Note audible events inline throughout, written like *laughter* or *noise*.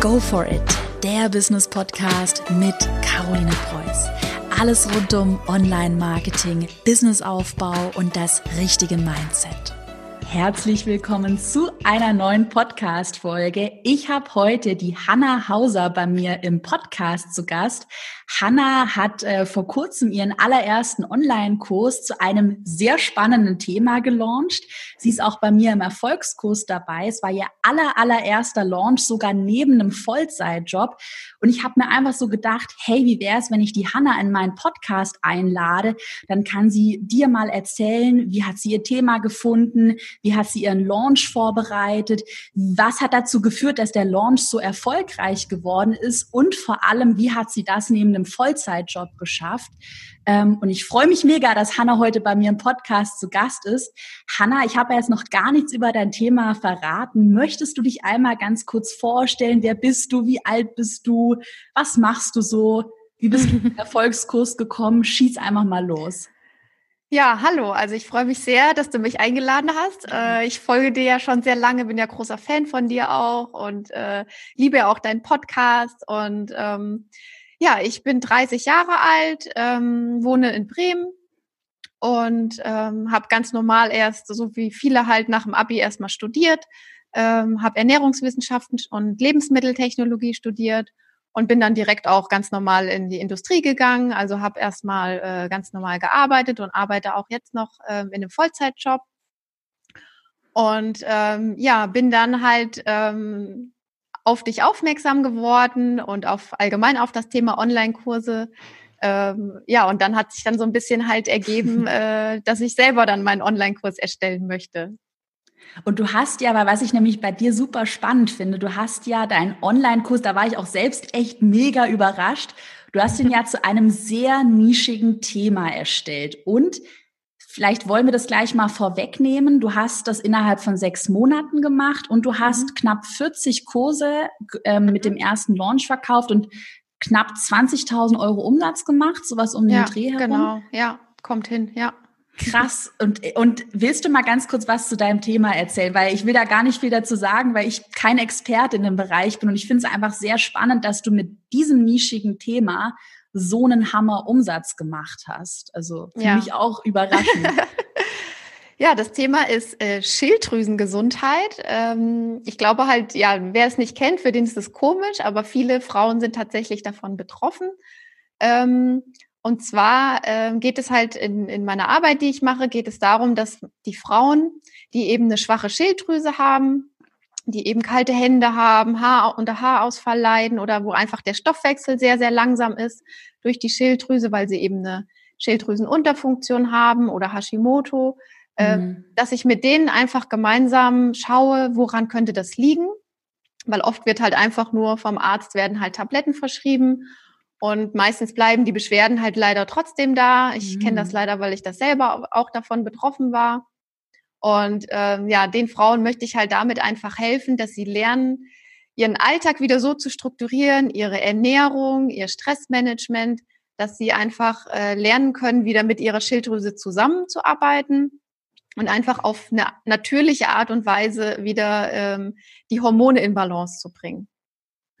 Go for it, der Business Podcast mit Caroline Preuß. Alles rund um Online-Marketing, Businessaufbau und das richtige Mindset. Herzlich willkommen zu einer neuen Podcast-Folge. Ich habe heute die Hanna Hauser bei mir im Podcast zu Gast. Hanna hat äh, vor kurzem ihren allerersten Online-Kurs zu einem sehr spannenden Thema gelauncht. Sie ist auch bei mir im Erfolgskurs dabei. Es war ihr aller, allererster Launch, sogar neben einem Vollzeitjob. Und ich habe mir einfach so gedacht, hey, wie wäre es, wenn ich die Hanna in meinen Podcast einlade? Dann kann sie dir mal erzählen, wie hat sie ihr Thema gefunden, wie hat sie ihren Launch vorbereitet, was hat dazu geführt, dass der Launch so erfolgreich geworden ist und vor allem, wie hat sie das neben einem Vollzeitjob geschafft. Ähm, und ich freue mich mega, dass Hanna heute bei mir im Podcast zu Gast ist. Hanna, ich habe jetzt noch gar nichts über dein Thema verraten. Möchtest du dich einmal ganz kurz vorstellen? Wer bist du? Wie alt bist du? Was machst du so? Wie bist du in den *laughs* Erfolgskurs gekommen? Schieß einfach mal los. Ja, hallo. Also ich freue mich sehr, dass du mich eingeladen hast. Äh, ich folge dir ja schon sehr lange, bin ja großer Fan von dir auch und äh, liebe auch deinen Podcast. Und ähm, ja, ich bin 30 Jahre alt, ähm, wohne in Bremen und ähm, habe ganz normal erst, so wie viele halt nach dem Abi erstmal studiert, ähm, habe Ernährungswissenschaften und Lebensmitteltechnologie studiert und bin dann direkt auch ganz normal in die Industrie gegangen. Also habe erstmal äh, ganz normal gearbeitet und arbeite auch jetzt noch äh, in einem Vollzeitjob. Und ähm, ja, bin dann halt ähm, auf dich aufmerksam geworden und auf allgemein auf das Thema Online-Kurse. Ähm, ja, und dann hat sich dann so ein bisschen halt ergeben, *laughs* äh, dass ich selber dann meinen Online-Kurs erstellen möchte. Und du hast ja, aber was ich nämlich bei dir super spannend finde, du hast ja deinen Online-Kurs, da war ich auch selbst echt mega überrascht. Du hast ihn ja zu einem sehr nischigen Thema erstellt. Und Vielleicht wollen wir das gleich mal vorwegnehmen. Du hast das innerhalb von sechs Monaten gemacht und du hast mhm. knapp 40 Kurse ähm, mit dem ersten Launch verkauft und knapp 20.000 Euro Umsatz gemacht, sowas um ja, den Dreh herum. Genau, ja, kommt hin, ja. Krass. Und, und willst du mal ganz kurz was zu deinem Thema erzählen? Weil ich will da gar nicht viel dazu sagen, weil ich kein Experte in dem Bereich bin. Und ich finde es einfach sehr spannend, dass du mit diesem nischigen Thema so einen Hammer-Umsatz gemacht hast. Also für ja. mich auch überraschend. *laughs* Ja, das Thema ist äh, Schilddrüsengesundheit. Ähm, ich glaube halt, ja, wer es nicht kennt, für den ist es komisch, aber viele Frauen sind tatsächlich davon betroffen. Ähm, und zwar äh, geht es halt in, in meiner Arbeit, die ich mache, geht es darum, dass die Frauen, die eben eine schwache Schilddrüse haben, die eben kalte Hände haben, Haar unter Haarausfall leiden oder wo einfach der Stoffwechsel sehr, sehr langsam ist durch die Schilddrüse, weil sie eben eine Schilddrüsenunterfunktion haben oder Hashimoto, äh, mhm. dass ich mit denen einfach gemeinsam schaue, woran könnte das liegen, weil oft wird halt einfach nur vom Arzt werden halt Tabletten verschrieben und meistens bleiben die Beschwerden halt leider trotzdem da. Ich mhm. kenne das leider, weil ich das selber auch davon betroffen war. Und ähm, ja, den Frauen möchte ich halt damit einfach helfen, dass sie lernen, ihren Alltag wieder so zu strukturieren, ihre Ernährung, ihr Stressmanagement, dass sie einfach äh, lernen können, wieder mit ihrer Schilddrüse zusammenzuarbeiten und einfach auf eine natürliche Art und Weise wieder ähm, die Hormone in Balance zu bringen.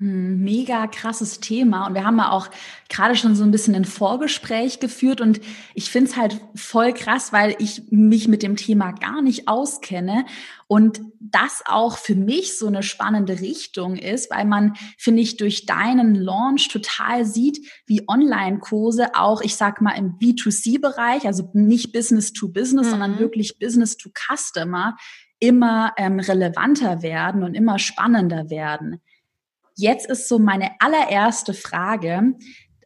Hm, mega krasses Thema. Und wir haben ja auch gerade schon so ein bisschen ein Vorgespräch geführt. Und ich finde es halt voll krass, weil ich mich mit dem Thema gar nicht auskenne. Und das auch für mich so eine spannende Richtung ist, weil man, finde ich, durch deinen Launch total sieht, wie Online-Kurse auch, ich sag mal, im B2C-Bereich, also nicht Business to Business, mhm. sondern wirklich Business to Customer, immer ähm, relevanter werden und immer spannender werden. Jetzt ist so meine allererste Frage.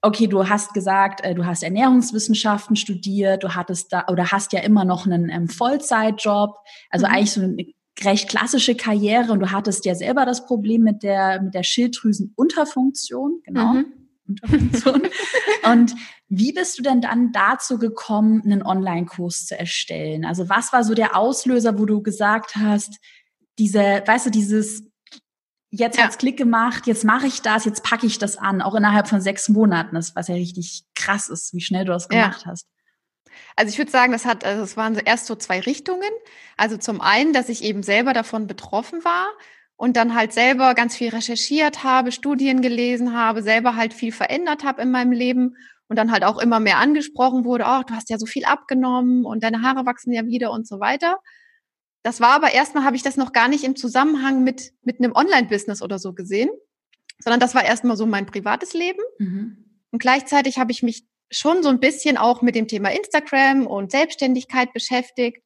Okay, du hast gesagt, äh, du hast Ernährungswissenschaften studiert, du hattest da oder hast ja immer noch einen ähm, Vollzeitjob, also mhm. eigentlich so eine recht klassische Karriere und du hattest ja selber das Problem mit der mit der Schilddrüsenunterfunktion, genau. Mhm. Unterfunktion. *laughs* und wie bist du denn dann dazu gekommen, einen Online-Kurs zu erstellen? Also was war so der Auslöser, wo du gesagt hast, diese, weißt du, dieses jetzt ja. hat's Klick gemacht, jetzt mache ich das, jetzt packe ich das an, auch innerhalb von sechs Monaten, das, was ja richtig krass ist, wie schnell du das gemacht ja. hast. Also ich würde sagen, das hat, also es waren erst so zwei Richtungen. Also zum einen, dass ich eben selber davon betroffen war und dann halt selber ganz viel recherchiert habe, Studien gelesen habe, selber halt viel verändert habe in meinem Leben und dann halt auch immer mehr angesprochen wurde, oh, du hast ja so viel abgenommen und deine Haare wachsen ja wieder und so weiter. Das war aber erstmal habe ich das noch gar nicht im Zusammenhang mit mit einem Online-Business oder so gesehen, sondern das war erstmal so mein privates Leben. Mhm. Und gleichzeitig habe ich mich schon so ein bisschen auch mit dem Thema Instagram und Selbstständigkeit beschäftigt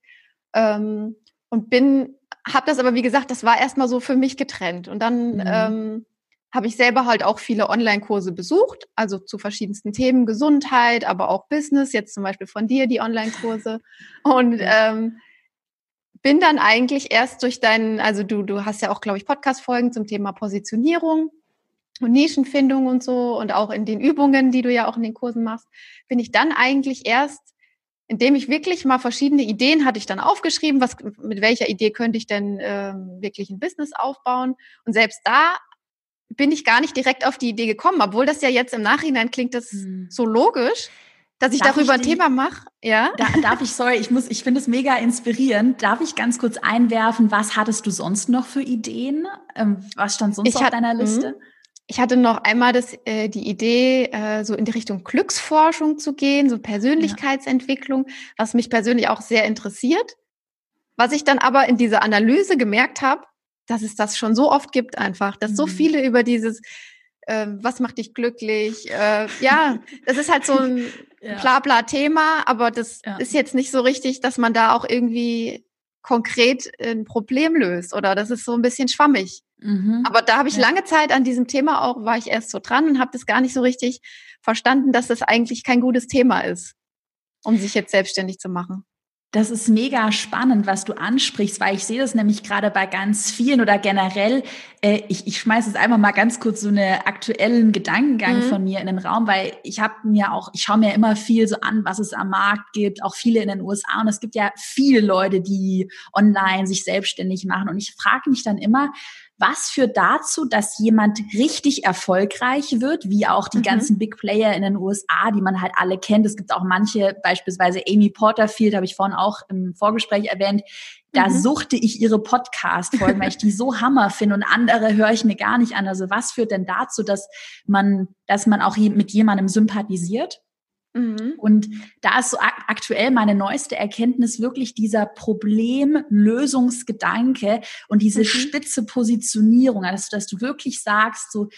ähm, und bin habe das aber, wie gesagt, das war erstmal so für mich getrennt. Und dann mhm. ähm, habe ich selber halt auch viele Online-Kurse besucht, also zu verschiedensten Themen, Gesundheit, aber auch Business, jetzt zum Beispiel von dir die Online-Kurse. Und ähm, bin dann eigentlich erst durch deinen, also du, du hast ja auch, glaube ich, Podcast-Folgen zum Thema Positionierung und Nischenfindung und so und auch in den Übungen, die du ja auch in den Kursen machst, bin ich dann eigentlich erst indem ich wirklich mal verschiedene Ideen hatte ich dann aufgeschrieben, was mit welcher Idee könnte ich denn ähm, wirklich ein Business aufbauen. Und selbst da bin ich gar nicht direkt auf die Idee gekommen, obwohl das ja jetzt im Nachhinein klingt das hm. so logisch, dass ich darf darüber ich ein Thema mache. Ja. Da, darf ich, sorry, ich muss, ich finde es mega inspirierend. Darf ich ganz kurz einwerfen, was hattest du sonst noch für Ideen? Ähm, was stand sonst ich auf hat, deiner Liste? Mh. Ich hatte noch einmal das, äh, die Idee, äh, so in die Richtung Glücksforschung zu gehen, so Persönlichkeitsentwicklung, was mich persönlich auch sehr interessiert. Was ich dann aber in dieser Analyse gemerkt habe, dass es das schon so oft gibt einfach, dass mhm. so viele über dieses, äh, was macht dich glücklich, äh, ja, das ist halt so ein *laughs* ja. Blabla-Thema, aber das ja. ist jetzt nicht so richtig, dass man da auch irgendwie konkret ein Problem löst oder das ist so ein bisschen schwammig. Mhm. Aber da habe ich ja. lange Zeit an diesem Thema auch, war ich erst so dran und habe das gar nicht so richtig verstanden, dass das eigentlich kein gutes Thema ist, um sich jetzt selbstständig zu machen. Das ist mega spannend, was du ansprichst, weil ich sehe das nämlich gerade bei ganz vielen oder generell. Äh, ich ich schmeiße jetzt einfach mal ganz kurz so einen aktuellen Gedankengang mhm. von mir in den Raum, weil ich habe mir auch, ich schaue mir immer viel so an, was es am Markt gibt, auch viele in den USA und es gibt ja viele Leute, die online sich selbstständig machen und ich frage mich dann immer, was führt dazu, dass jemand richtig erfolgreich wird, wie auch die mhm. ganzen Big Player in den USA, die man halt alle kennt. Es gibt auch manche, beispielsweise Amy Porterfield, habe ich vorhin auch im Vorgespräch erwähnt, da mhm. suchte ich ihre Podcast-Folgen, weil ich die so *laughs* Hammer finde und andere höre ich mir gar nicht an. Also was führt denn dazu, dass man, dass man auch mit jemandem sympathisiert? Mhm. Und da ist so aktuell meine neueste Erkenntnis wirklich dieser Problemlösungsgedanke und diese mhm. spitze Positionierung, also dass du wirklich sagst, so,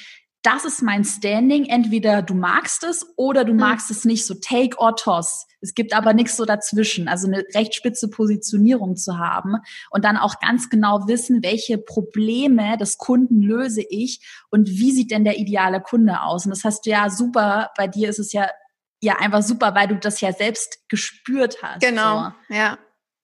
das ist mein Standing. Entweder du magst es oder du mhm. magst es nicht. So take or toss. Es gibt aber nichts so dazwischen. Also eine recht spitze Positionierung zu haben und dann auch ganz genau wissen, welche Probleme des Kunden löse ich und wie sieht denn der ideale Kunde aus. Und das hast du ja super. Bei dir ist es ja ja einfach super, weil du das ja selbst gespürt hast. Genau, so. ja.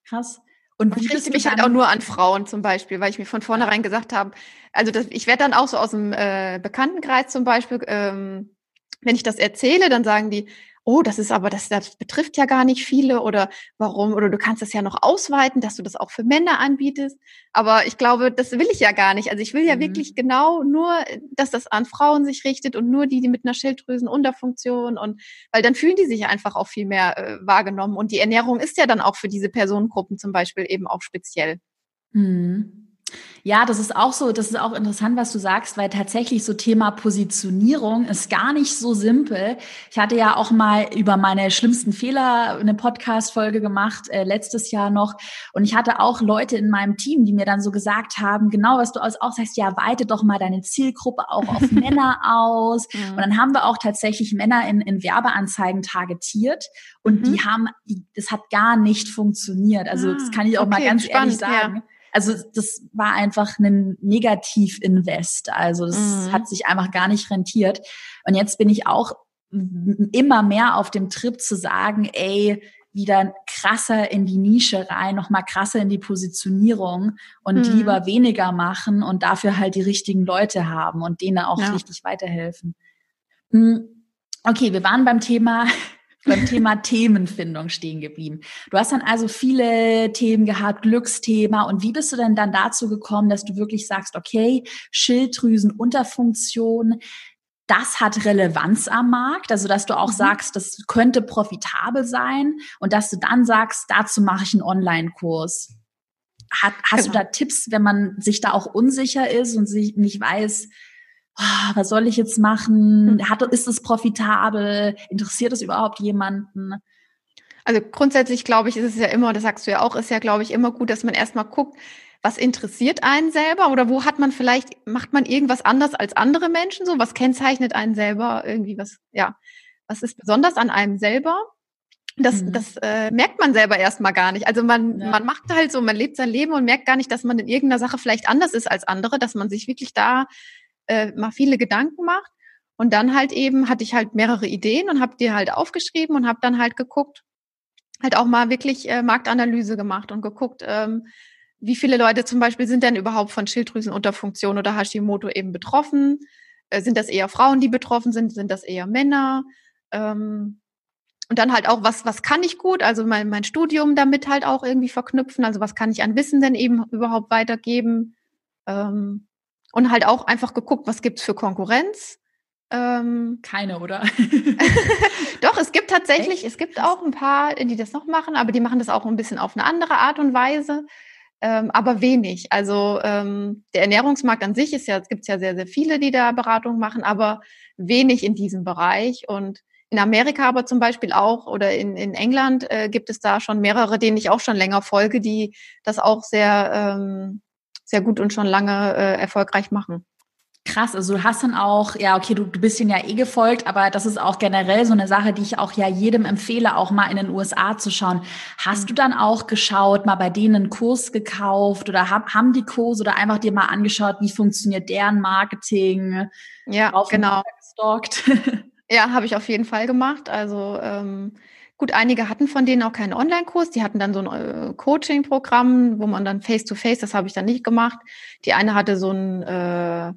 Krass. Und ich richte mich halt auch nur an Frauen zum Beispiel, weil ich mir von vornherein gesagt habe, also das, ich werde dann auch so aus dem äh, Bekanntenkreis zum Beispiel, ähm, wenn ich das erzähle, dann sagen die, oh, das ist aber, das, das betrifft ja gar nicht viele oder warum, oder du kannst das ja noch ausweiten, dass du das auch für Männer anbietest. Aber ich glaube, das will ich ja gar nicht. Also ich will ja mhm. wirklich genau nur, dass das an Frauen sich richtet und nur die, die mit einer Schilddrüsenunterfunktion und, weil dann fühlen die sich einfach auch viel mehr äh, wahrgenommen. Und die Ernährung ist ja dann auch für diese Personengruppen zum Beispiel eben auch speziell. Mhm. Ja, das ist auch so, das ist auch interessant, was du sagst, weil tatsächlich so Thema Positionierung ist gar nicht so simpel. Ich hatte ja auch mal über meine schlimmsten Fehler eine Podcast-Folge gemacht, äh, letztes Jahr noch. Und ich hatte auch Leute in meinem Team, die mir dann so gesagt haben, genau was du auch sagst, ja, weite doch mal deine Zielgruppe auch auf *laughs* Männer aus. Mhm. Und dann haben wir auch tatsächlich Männer in, in Werbeanzeigen targetiert. Und mhm. die haben, die, das hat gar nicht funktioniert. Also ah, das kann ich auch okay, mal ganz spannend, ehrlich sagen. Ja also das war einfach ein Negativ-Invest. Also das mhm. hat sich einfach gar nicht rentiert. Und jetzt bin ich auch immer mehr auf dem Trip zu sagen, ey, wieder krasser in die Nische rein, noch mal krasser in die Positionierung und mhm. lieber weniger machen und dafür halt die richtigen Leute haben und denen auch ja. richtig weiterhelfen. Hm, okay, wir waren beim Thema beim Thema Themenfindung stehen geblieben. Du hast dann also viele Themen gehabt, Glücksthema. Und wie bist du denn dann dazu gekommen, dass du wirklich sagst, okay, Schilddrüsenunterfunktion, das hat Relevanz am Markt, also dass du auch mhm. sagst, das könnte profitabel sein und dass du dann sagst, dazu mache ich einen Online-Kurs. hast genau. du da Tipps, wenn man sich da auch unsicher ist und sich nicht weiß, was soll ich jetzt machen? Hm. Hat, ist es profitabel? Interessiert es überhaupt jemanden? Also grundsätzlich glaube ich, ist es ja immer, das sagst du ja auch, ist ja, glaube ich, immer gut, dass man erstmal guckt, was interessiert einen selber oder wo hat man vielleicht, macht man irgendwas anders als andere Menschen so? Was kennzeichnet einen selber irgendwie, was, ja, was ist besonders an einem selber? Das, mhm. das äh, merkt man selber erstmal gar nicht. Also man, ja. man macht halt so, man lebt sein Leben und merkt gar nicht, dass man in irgendeiner Sache vielleicht anders ist als andere, dass man sich wirklich da äh, mal viele Gedanken macht. Und dann halt eben hatte ich halt mehrere Ideen und habe die halt aufgeschrieben und habe dann halt geguckt, halt auch mal wirklich äh, Marktanalyse gemacht und geguckt, ähm, wie viele Leute zum Beispiel sind denn überhaupt von Schilddrüsenunterfunktion oder Hashimoto eben betroffen? Äh, sind das eher Frauen, die betroffen sind? Sind das eher Männer? Ähm, und dann halt auch, was, was kann ich gut? Also mein, mein Studium damit halt auch irgendwie verknüpfen. Also was kann ich an Wissen denn eben überhaupt weitergeben? Ähm, und halt auch einfach geguckt, was gibt's für Konkurrenz? Ähm, Keine, oder? *laughs* Doch, es gibt tatsächlich, Echt? es gibt auch ein paar, die das noch machen, aber die machen das auch ein bisschen auf eine andere Art und Weise, ähm, aber wenig. Also ähm, der Ernährungsmarkt an sich ist ja, es gibt ja sehr, sehr viele, die da Beratung machen, aber wenig in diesem Bereich. Und in Amerika aber zum Beispiel auch oder in, in England äh, gibt es da schon mehrere, denen ich auch schon länger folge, die das auch sehr ähm, sehr gut und schon lange äh, erfolgreich machen. Krass, also du hast dann auch, ja, okay, du, du bist ihnen ja eh gefolgt, aber das ist auch generell so eine Sache, die ich auch ja jedem empfehle, auch mal in den USA zu schauen. Hast mhm. du dann auch geschaut, mal bei denen einen Kurs gekauft oder hab, haben die Kurse oder einfach dir mal angeschaut, wie funktioniert deren Marketing? Ja, genau. *laughs* Ja, habe ich auf jeden Fall gemacht. Also ähm, Gut, einige hatten von denen auch keinen Online-Kurs, die hatten dann so ein äh, Coaching-Programm, wo man dann face-to-face, -face, das habe ich dann nicht gemacht. Die eine hatte so ein, äh,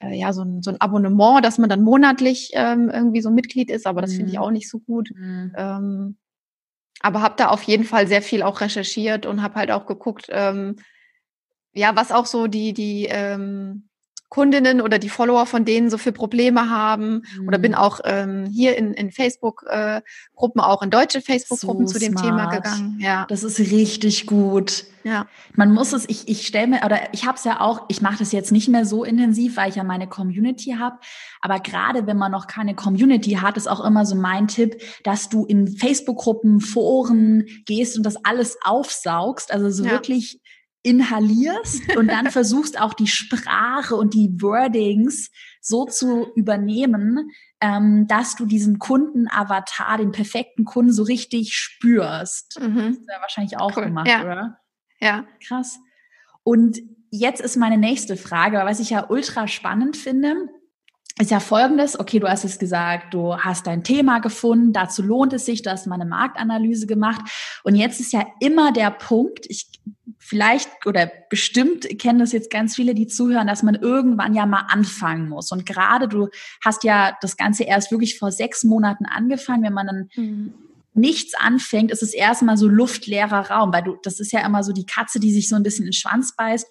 äh, ja, so ein, so ein Abonnement, dass man dann monatlich ähm, irgendwie so Mitglied ist, aber das mhm. finde ich mhm. auch nicht so gut. Mhm. Ähm, aber habe da auf jeden Fall sehr viel auch recherchiert und habe halt auch geguckt, ähm, ja, was auch so die, die, ähm, Kundinnen oder die Follower von denen so für Probleme haben. Mhm. Oder bin mhm. auch ähm, hier in, in Facebook-Gruppen, äh, auch in deutsche Facebook-Gruppen so zu dem smart. Thema gegangen. Ja. Das ist richtig gut. Ja. Man muss es, ich, ich stelle mir, oder ich habe es ja auch, ich mache das jetzt nicht mehr so intensiv, weil ich ja meine Community habe. Aber gerade wenn man noch keine Community hat, ist auch immer so mein Tipp, dass du in Facebook-Gruppen, Foren gehst und das alles aufsaugst. Also so ja. wirklich inhalierst und dann *laughs* versuchst auch die Sprache und die Wordings so zu übernehmen, ähm, dass du diesen Kundenavatar, den perfekten Kunden so richtig spürst. Mhm. Das hast du ja wahrscheinlich auch cool. gemacht, ja. oder? Ja. Krass. Und jetzt ist meine nächste Frage, was ich ja ultra spannend finde ist ja folgendes, okay, du hast es gesagt, du hast dein Thema gefunden, dazu lohnt es sich, du hast mal eine Marktanalyse gemacht. Und jetzt ist ja immer der Punkt, ich vielleicht oder bestimmt kennen das jetzt ganz viele, die zuhören, dass man irgendwann ja mal anfangen muss. Und gerade du hast ja das Ganze erst wirklich vor sechs Monaten angefangen, wenn man dann mhm. nichts anfängt, ist es erstmal so luftleerer Raum, weil du, das ist ja immer so die Katze, die sich so ein bisschen in den Schwanz beißt.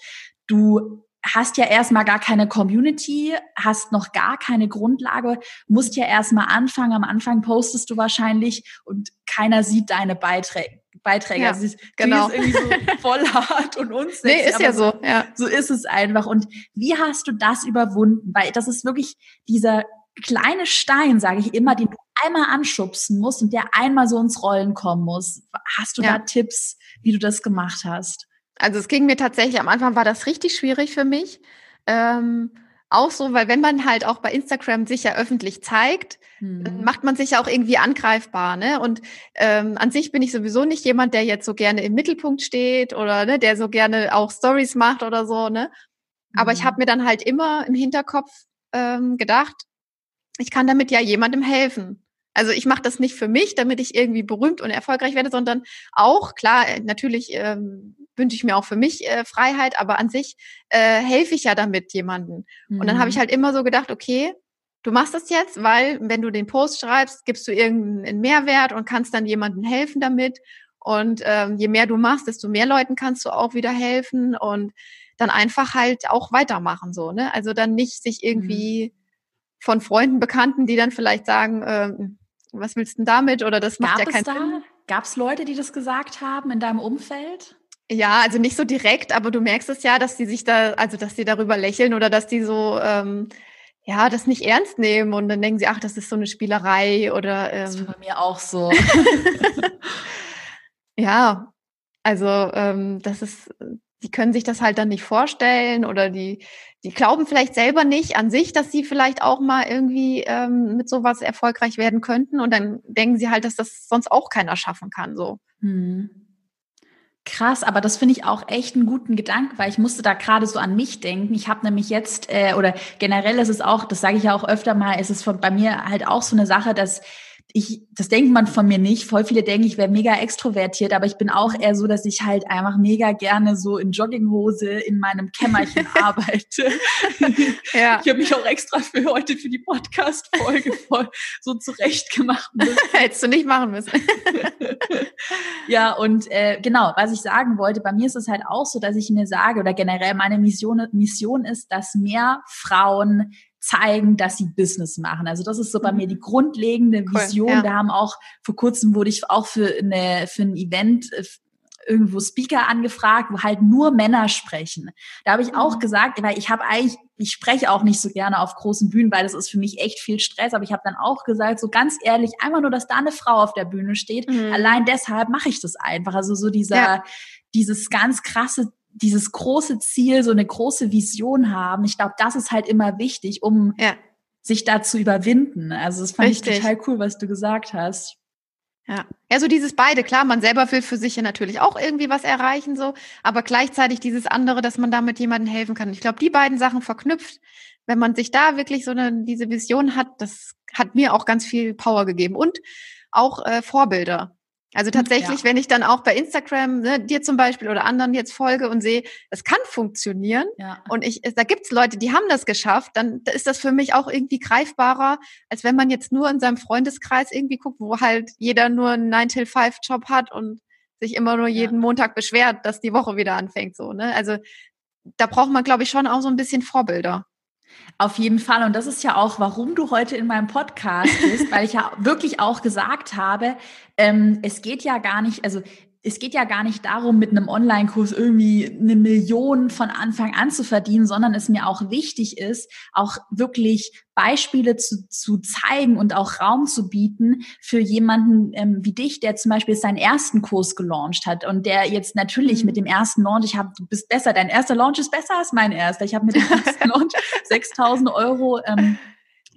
Du hast ja erstmal gar keine Community, hast noch gar keine Grundlage, musst ja erstmal anfangen. Am Anfang postest du wahrscheinlich und keiner sieht deine Beiträge. Beiträge. Ja, also genau. ist irgendwie so *laughs* voll hart und uns. Nee, ist ja so. Ja. So ist es einfach. Und wie hast du das überwunden? Weil das ist wirklich dieser kleine Stein, sage ich immer, den du einmal anschubsen musst und der einmal so ins Rollen kommen muss. Hast du ja. da Tipps, wie du das gemacht hast? Also es ging mir tatsächlich, am Anfang war das richtig schwierig für mich. Ähm, auch so, weil wenn man halt auch bei Instagram sich ja öffentlich zeigt, mhm. macht man sich ja auch irgendwie angreifbar. Ne? Und ähm, an sich bin ich sowieso nicht jemand, der jetzt so gerne im Mittelpunkt steht oder ne, der so gerne auch Stories macht oder so. Ne? Aber mhm. ich habe mir dann halt immer im Hinterkopf ähm, gedacht, ich kann damit ja jemandem helfen. Also ich mache das nicht für mich, damit ich irgendwie berühmt und erfolgreich werde, sondern auch, klar, äh, natürlich ähm, wünsche ich mir auch für mich äh, Freiheit, aber an sich äh, helfe ich ja damit jemanden. Mhm. Und dann habe ich mhm. halt immer so gedacht, okay, du machst das jetzt, weil wenn du den Post schreibst, gibst du irgendeinen Mehrwert und kannst dann jemandem helfen damit. Und ähm, je mehr du machst, desto mehr Leuten kannst du auch wieder helfen und dann einfach halt auch weitermachen so. Ne? Also dann nicht sich irgendwie mhm. von Freunden, Bekannten, die dann vielleicht sagen, ähm, was willst du denn damit? Oder das macht Gab ja keinen da, Sinn. Gab es Leute, die das gesagt haben in deinem Umfeld? Ja, also nicht so direkt, aber du merkst es ja, dass die sich da, also dass die darüber lächeln oder dass die so ähm, ja, das nicht ernst nehmen und dann denken sie, ach, das ist so eine Spielerei oder ähm, das ist bei mir auch so. *laughs* ja, also ähm, das ist, die können sich das halt dann nicht vorstellen oder die, die glauben vielleicht selber nicht an sich, dass sie vielleicht auch mal irgendwie ähm, mit sowas erfolgreich werden könnten und dann denken sie halt, dass das sonst auch keiner schaffen kann. So. Hm. Krass, aber das finde ich auch echt einen guten Gedanken, weil ich musste da gerade so an mich denken. Ich habe nämlich jetzt, äh, oder generell ist es auch, das sage ich ja auch öfter mal, ist es von, bei mir halt auch so eine Sache, dass ich, das denkt man von mir nicht. Voll viele denken, ich wäre mega extrovertiert, aber ich bin auch eher so, dass ich halt einfach mega gerne so in Jogginghose in meinem Kämmerchen *laughs* arbeite. *laughs* ja. Ich habe mich auch extra für heute für die Podcast-Folge *laughs* voll so zurechtgemacht. Hättest du nicht machen müssen. ja, und äh, genau, was ich sagen wollte, bei mir ist es halt auch so, dass ich mir sage, oder generell meine Mission, Mission ist, dass mehr Frauen zeigen, dass sie Business machen. Also das ist so bei mir die mhm. grundlegende Vision. Cool, ja. Wir haben auch vor kurzem wurde ich auch für eine für ein Event äh, irgendwo Speaker angefragt, wo halt nur Männer sprechen. Da habe ich auch mhm. gesagt, weil ich habe eigentlich, ich spreche auch nicht so gerne auf großen Bühnen, weil das ist für mich echt viel Stress. Aber ich habe dann auch gesagt, so ganz ehrlich, einfach nur, dass da eine Frau auf der Bühne steht. Mhm. Allein deshalb mache ich das einfach. Also so dieser, ja. dieses ganz krasse dieses große Ziel, so eine große Vision haben. Ich glaube, das ist halt immer wichtig, um ja. sich da zu überwinden. Also das fand Richtig. ich total cool, was du gesagt hast. Ja. ja, so dieses beide, klar, man selber will für sich ja natürlich auch irgendwie was erreichen, so, aber gleichzeitig dieses andere, dass man damit jemandem helfen kann. Ich glaube, die beiden Sachen verknüpft, wenn man sich da wirklich so eine, diese Vision hat, das hat mir auch ganz viel Power gegeben und auch äh, Vorbilder. Also tatsächlich, ja. wenn ich dann auch bei Instagram ne, dir zum Beispiel oder anderen jetzt folge und sehe, es kann funktionieren ja. und ich, da gibt's Leute, die haben das geschafft, dann ist das für mich auch irgendwie greifbarer, als wenn man jetzt nur in seinem Freundeskreis irgendwie guckt, wo halt jeder nur einen 9-till-5-Job hat und sich immer nur jeden ja. Montag beschwert, dass die Woche wieder anfängt. So, ne? Also da braucht man, glaube ich, schon auch so ein bisschen Vorbilder. Auf jeden Fall. Und das ist ja auch, warum du heute in meinem Podcast bist, weil ich ja wirklich auch gesagt habe, ähm, es geht ja gar nicht, also es geht ja gar nicht darum, mit einem Online-Kurs irgendwie eine Million von Anfang an zu verdienen, sondern es mir auch wichtig ist, auch wirklich Beispiele zu, zu zeigen und auch Raum zu bieten für jemanden ähm, wie dich, der zum Beispiel seinen ersten Kurs gelauncht hat und der jetzt natürlich mit mhm. dem ersten Launch, ich habe, du bist besser, dein erster Launch ist besser als mein erster. Ich habe mit dem ersten *laughs* Launch 6000 Euro ähm,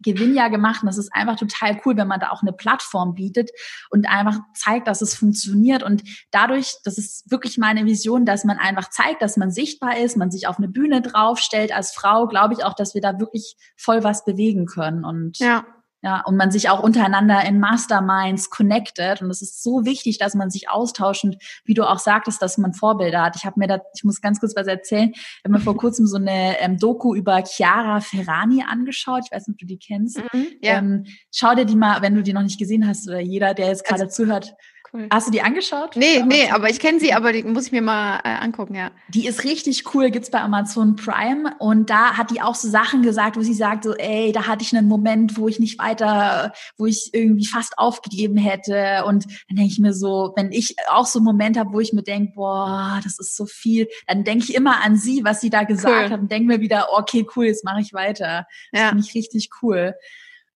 Gewinn ja gemacht. Und das ist einfach total cool, wenn man da auch eine Plattform bietet und einfach zeigt, dass es funktioniert. Und dadurch, das ist wirklich meine Vision, dass man einfach zeigt, dass man sichtbar ist, man sich auf eine Bühne draufstellt als Frau, glaube ich auch, dass wir da wirklich voll was bewegen können. Und ja. Ja, und man sich auch untereinander in Masterminds connected. Und es ist so wichtig, dass man sich austauscht und wie du auch sagtest, dass man Vorbilder hat. Ich habe mir da, ich muss ganz kurz was erzählen. Ich habe mir vor kurzem so eine ähm, Doku über Chiara Ferrani angeschaut. Ich weiß nicht, ob du die kennst. Mhm, ja. ähm, schau dir die mal, wenn du die noch nicht gesehen hast oder jeder, der jetzt gerade also, zuhört, Cool. Hast du die angeschaut? Nee, nee, aber ich kenne sie, aber die muss ich mir mal äh, angucken, ja. Die ist richtig cool, gibt's bei Amazon Prime und da hat die auch so Sachen gesagt, wo sie sagt so, ey, da hatte ich einen Moment, wo ich nicht weiter, wo ich irgendwie fast aufgegeben hätte und dann denke ich mir so, wenn ich auch so einen Moment habe, wo ich mir denke, boah, das ist so viel, dann denke ich immer an sie, was sie da gesagt cool. hat und denke mir wieder, okay, cool, jetzt mache ich weiter. Das ja. finde ich richtig cool.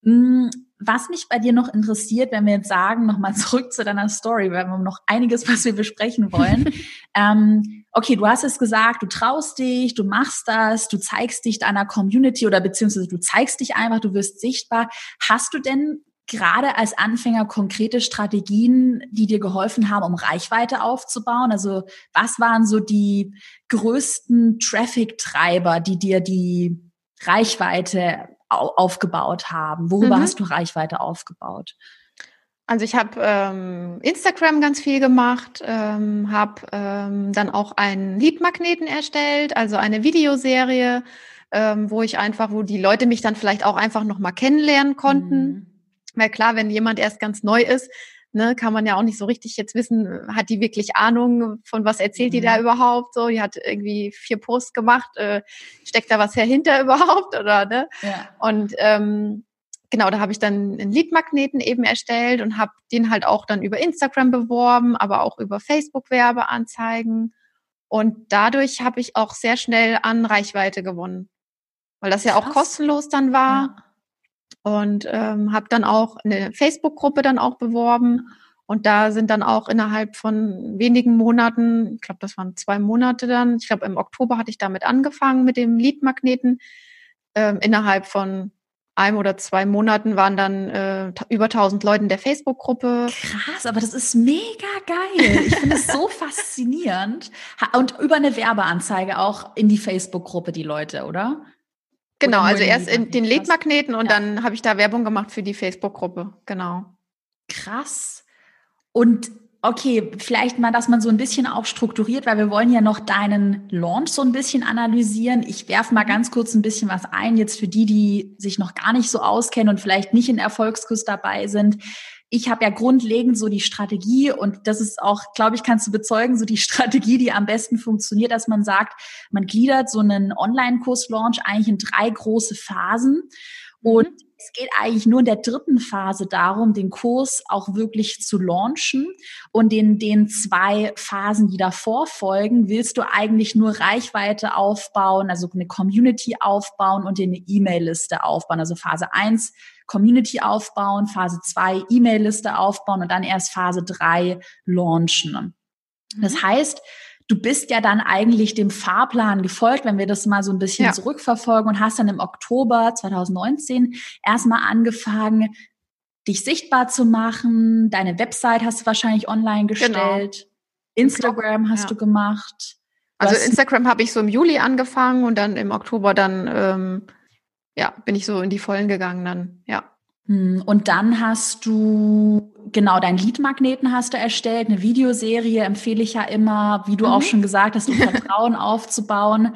Mm, was mich bei dir noch interessiert, wenn wir jetzt sagen, nochmal *laughs* zurück zu deiner Story, weil wir haben noch einiges, was wir besprechen wollen. *laughs* ähm, okay, du hast es gesagt, du traust dich, du machst das, du zeigst dich deiner Community oder beziehungsweise du zeigst dich einfach, du wirst sichtbar. Hast du denn gerade als Anfänger konkrete Strategien, die dir geholfen haben, um Reichweite aufzubauen? Also was waren so die größten Traffic-Treiber, die dir die Reichweite aufgebaut haben? Worüber mhm. hast du Reichweite aufgebaut? Also ich habe ähm, Instagram ganz viel gemacht, ähm, habe ähm, dann auch einen Leadmagneten erstellt, also eine Videoserie, ähm, wo ich einfach, wo die Leute mich dann vielleicht auch einfach noch mal kennenlernen konnten. Mhm. Weil klar, wenn jemand erst ganz neu ist, ne, kann man ja auch nicht so richtig jetzt wissen, hat die wirklich Ahnung, von was erzählt die da mhm. überhaupt so? Die hat irgendwie vier Posts gemacht, äh, steckt da was dahinter *laughs* überhaupt oder ne? Ja. Und ähm, genau, da habe ich dann einen Leadmagneten eben erstellt und habe den halt auch dann über Instagram beworben, aber auch über Facebook Werbeanzeigen Und dadurch habe ich auch sehr schnell an Reichweite gewonnen, weil das ja auch kostenlos dann war. Ja. Und ähm, habe dann auch eine Facebook-Gruppe dann auch beworben. Und da sind dann auch innerhalb von wenigen Monaten, ich glaube, das waren zwei Monate dann, ich glaube, im Oktober hatte ich damit angefangen mit dem Leadmagneten. Ähm, innerhalb von einem oder zwei Monaten waren dann äh, über 1000 Leute in der Facebook-Gruppe. Krass, aber das ist mega geil. Ich finde es so *laughs* faszinierend. Und über eine Werbeanzeige auch in die Facebook-Gruppe die Leute, oder? Genau, also erst in den Leadmagneten und ja. dann habe ich da Werbung gemacht für die Facebook-Gruppe. Genau. Krass. Und Okay, vielleicht mal, dass man so ein bisschen auch strukturiert, weil wir wollen ja noch deinen Launch so ein bisschen analysieren. Ich werfe mal ganz kurz ein bisschen was ein, jetzt für die, die sich noch gar nicht so auskennen und vielleicht nicht in Erfolgskurs dabei sind. Ich habe ja grundlegend so die Strategie und das ist auch, glaube ich, kannst du bezeugen, so die *laughs* Strategie, die am besten funktioniert, dass man sagt, man gliedert so einen Online-Kurs-Launch eigentlich in drei große Phasen. Und mhm. es geht eigentlich nur in der dritten Phase darum, den Kurs auch wirklich zu launchen. Und in den zwei Phasen, die davor folgen, willst du eigentlich nur Reichweite aufbauen, also eine Community aufbauen und eine E-Mail-Liste aufbauen. Also Phase eins Community aufbauen, Phase zwei E-Mail-Liste aufbauen und dann erst Phase drei launchen. Das mhm. heißt, du bist ja dann eigentlich dem Fahrplan gefolgt, wenn wir das mal so ein bisschen ja. zurückverfolgen und hast dann im Oktober 2019 erstmal angefangen, dich sichtbar zu machen. Deine Website hast du wahrscheinlich online genau. gestellt. Genau. Instagram hast ja. du gemacht. Du also Instagram habe ich so im Juli angefangen und dann im Oktober dann ähm, ja bin ich so in die Vollen gegangen dann ja. Hm, und dann hast du, genau, dein Leadmagneten hast du erstellt, eine Videoserie empfehle ich ja immer, wie du mhm. auch schon gesagt hast, um *laughs* Vertrauen aufzubauen.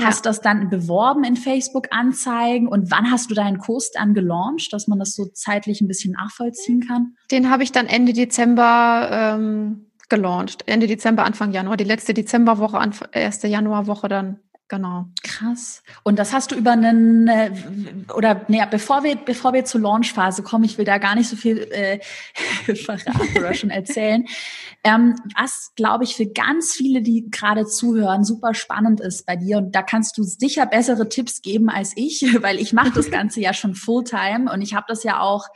Hast ja. das dann beworben in Facebook-Anzeigen und wann hast du deinen Kurs dann gelauncht, dass man das so zeitlich ein bisschen nachvollziehen kann? Den habe ich dann Ende Dezember ähm, gelauncht. Ende Dezember, Anfang Januar. Die letzte Dezemberwoche, erste Januarwoche dann Genau. Krass. Und das hast du über einen, äh, oder naja, bevor wir, bevor wir zur Launchphase kommen, ich will da gar nicht so viel äh, *laughs* verraten oder schon erzählen. Ähm, was, glaube ich, für ganz viele, die gerade zuhören, super spannend ist bei dir. Und da kannst du sicher bessere Tipps geben als ich, *laughs* weil ich mache das *laughs* Ganze ja schon Fulltime und ich habe das ja auch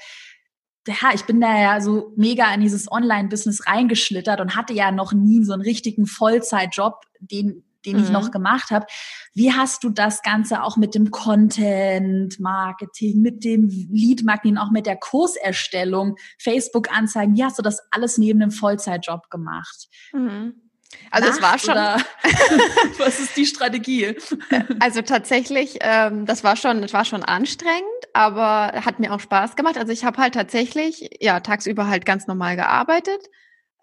ja, ich bin da ja so mega in dieses Online-Business reingeschlittert und hatte ja noch nie so einen richtigen Vollzeitjob, den den mhm. ich noch mhm. gemacht habe. Wie hast du das Ganze auch mit dem Content Marketing, mit dem Lead Marketing, auch mit der Kurserstellung, Facebook-Anzeigen, wie hast du das alles neben dem Vollzeitjob gemacht? Mhm. Also Nacht es war schon. *laughs* was ist die Strategie? Also tatsächlich, ähm, das war schon, das war schon anstrengend, aber hat mir auch Spaß gemacht. Also ich habe halt tatsächlich, ja, tagsüber halt ganz normal gearbeitet.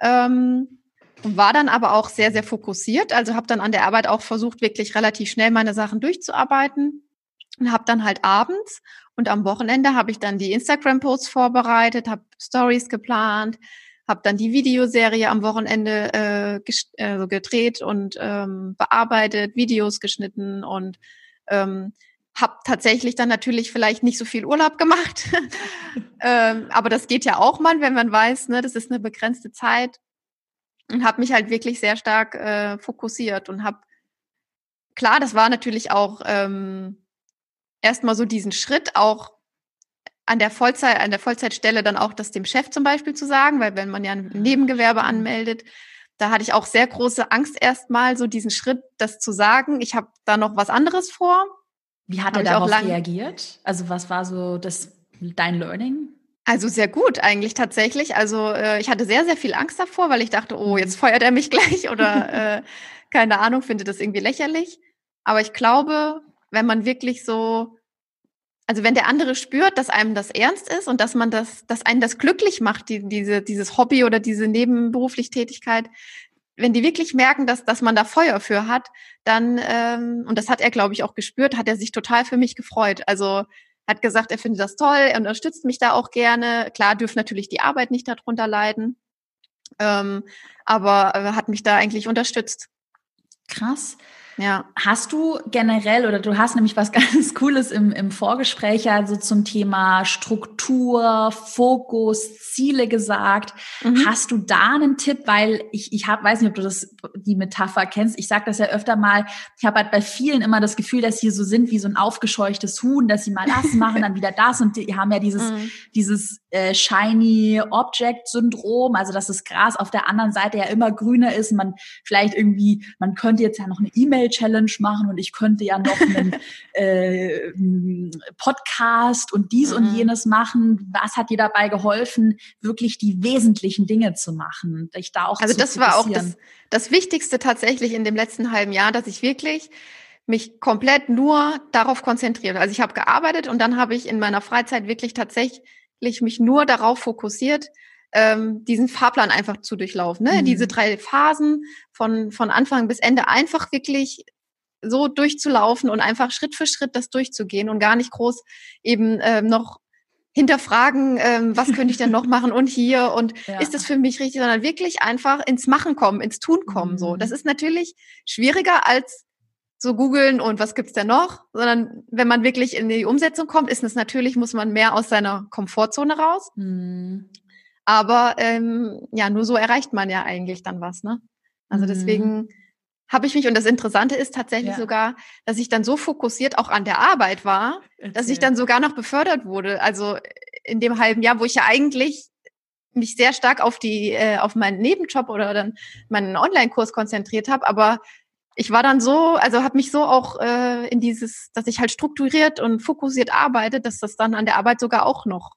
Ähm, war dann aber auch sehr, sehr fokussiert. Also habe dann an der Arbeit auch versucht, wirklich relativ schnell meine Sachen durchzuarbeiten und habe dann halt abends und am Wochenende habe ich dann die Instagram-Posts vorbereitet, habe Stories geplant, habe dann die Videoserie am Wochenende äh, äh, gedreht und ähm, bearbeitet, Videos geschnitten und ähm, habe tatsächlich dann natürlich vielleicht nicht so viel Urlaub gemacht. *laughs* ähm, aber das geht ja auch mal, wenn man weiß, ne, das ist eine begrenzte Zeit und habe mich halt wirklich sehr stark äh, fokussiert und habe, klar, das war natürlich auch ähm, erstmal so diesen Schritt auch an der Vollzeit, an der Vollzeitstelle dann auch das dem Chef zum Beispiel zu sagen, weil wenn man ja ein Nebengewerbe anmeldet, da hatte ich auch sehr große Angst erstmal, so diesen Schritt, das zu sagen. Ich habe da noch was anderes vor. Wie hat er darauf reagiert? Also was war so das dein Learning? Also sehr gut eigentlich tatsächlich. Also äh, ich hatte sehr, sehr viel Angst davor, weil ich dachte, oh, jetzt feuert er mich *laughs* gleich oder *laughs* äh, keine Ahnung, finde das irgendwie lächerlich. Aber ich glaube, wenn man wirklich so, also wenn der andere spürt, dass einem das ernst ist und dass man das, dass einen das glücklich macht, die, diese, dieses Hobby oder diese nebenberufliche Tätigkeit, wenn die wirklich merken, dass, dass man da Feuer für hat, dann, ähm, und das hat er, glaube ich, auch gespürt, hat er sich total für mich gefreut. Also hat gesagt, er findet das toll, er unterstützt mich da auch gerne. Klar dürfte natürlich die Arbeit nicht darunter leiden, ähm, aber äh, hat mich da eigentlich unterstützt. Krass. Ja. Hast du generell oder du hast nämlich was *laughs* ganz Cooles im, im Vorgespräch also zum Thema Struktur, Fokus, Ziele gesagt. Mhm. Hast du da einen Tipp? Weil ich, ich hab, weiß nicht, ob du das, die Metapher kennst. Ich sage das ja öfter mal. Ich habe halt bei vielen immer das Gefühl, dass sie so sind wie so ein aufgescheuchtes Huhn, dass sie mal das machen, dann wieder das und die haben ja dieses, mhm. dieses äh, Shiny Object Syndrom, also dass das Gras auf der anderen Seite ja immer grüner ist. Man vielleicht irgendwie, man könnte jetzt ja noch eine E-Mail-Challenge machen und ich könnte ja noch einen *laughs* äh, Podcast und dies mhm. und jenes machen. Was hat dir dabei geholfen, wirklich die wesentlichen Dinge zu machen? Dich da auch also das war auch das, das Wichtigste tatsächlich in dem letzten halben Jahr, dass ich wirklich mich komplett nur darauf konzentriere. Also ich habe gearbeitet und dann habe ich in meiner Freizeit wirklich tatsächlich mich nur darauf fokussiert, ähm, diesen Fahrplan einfach zu durchlaufen. Ne? Mhm. Diese drei Phasen von, von Anfang bis Ende einfach wirklich so durchzulaufen und einfach Schritt für Schritt das durchzugehen und gar nicht groß eben ähm, noch hinterfragen, ähm, was könnte ich denn noch *laughs* machen und hier und ja. ist das für mich richtig, sondern wirklich einfach ins Machen kommen, ins Tun kommen. Mhm. So, das ist natürlich schwieriger als so googeln und was gibt's denn noch, sondern wenn man wirklich in die Umsetzung kommt, ist es natürlich, muss man mehr aus seiner Komfortzone raus. Mhm. Aber ähm, ja, nur so erreicht man ja eigentlich dann was, ne? Also mhm. deswegen habe ich mich, und das Interessante ist tatsächlich ja. sogar, dass ich dann so fokussiert auch an der Arbeit war, Erzähl. dass ich dann sogar noch befördert wurde. Also in dem halben Jahr, wo ich ja eigentlich mich sehr stark auf die, äh, auf meinen Nebenjob oder dann meinen Online-Kurs konzentriert habe, aber ich war dann so, also habe mich so auch äh, in dieses, dass ich halt strukturiert und fokussiert arbeite, dass das dann an der Arbeit sogar auch noch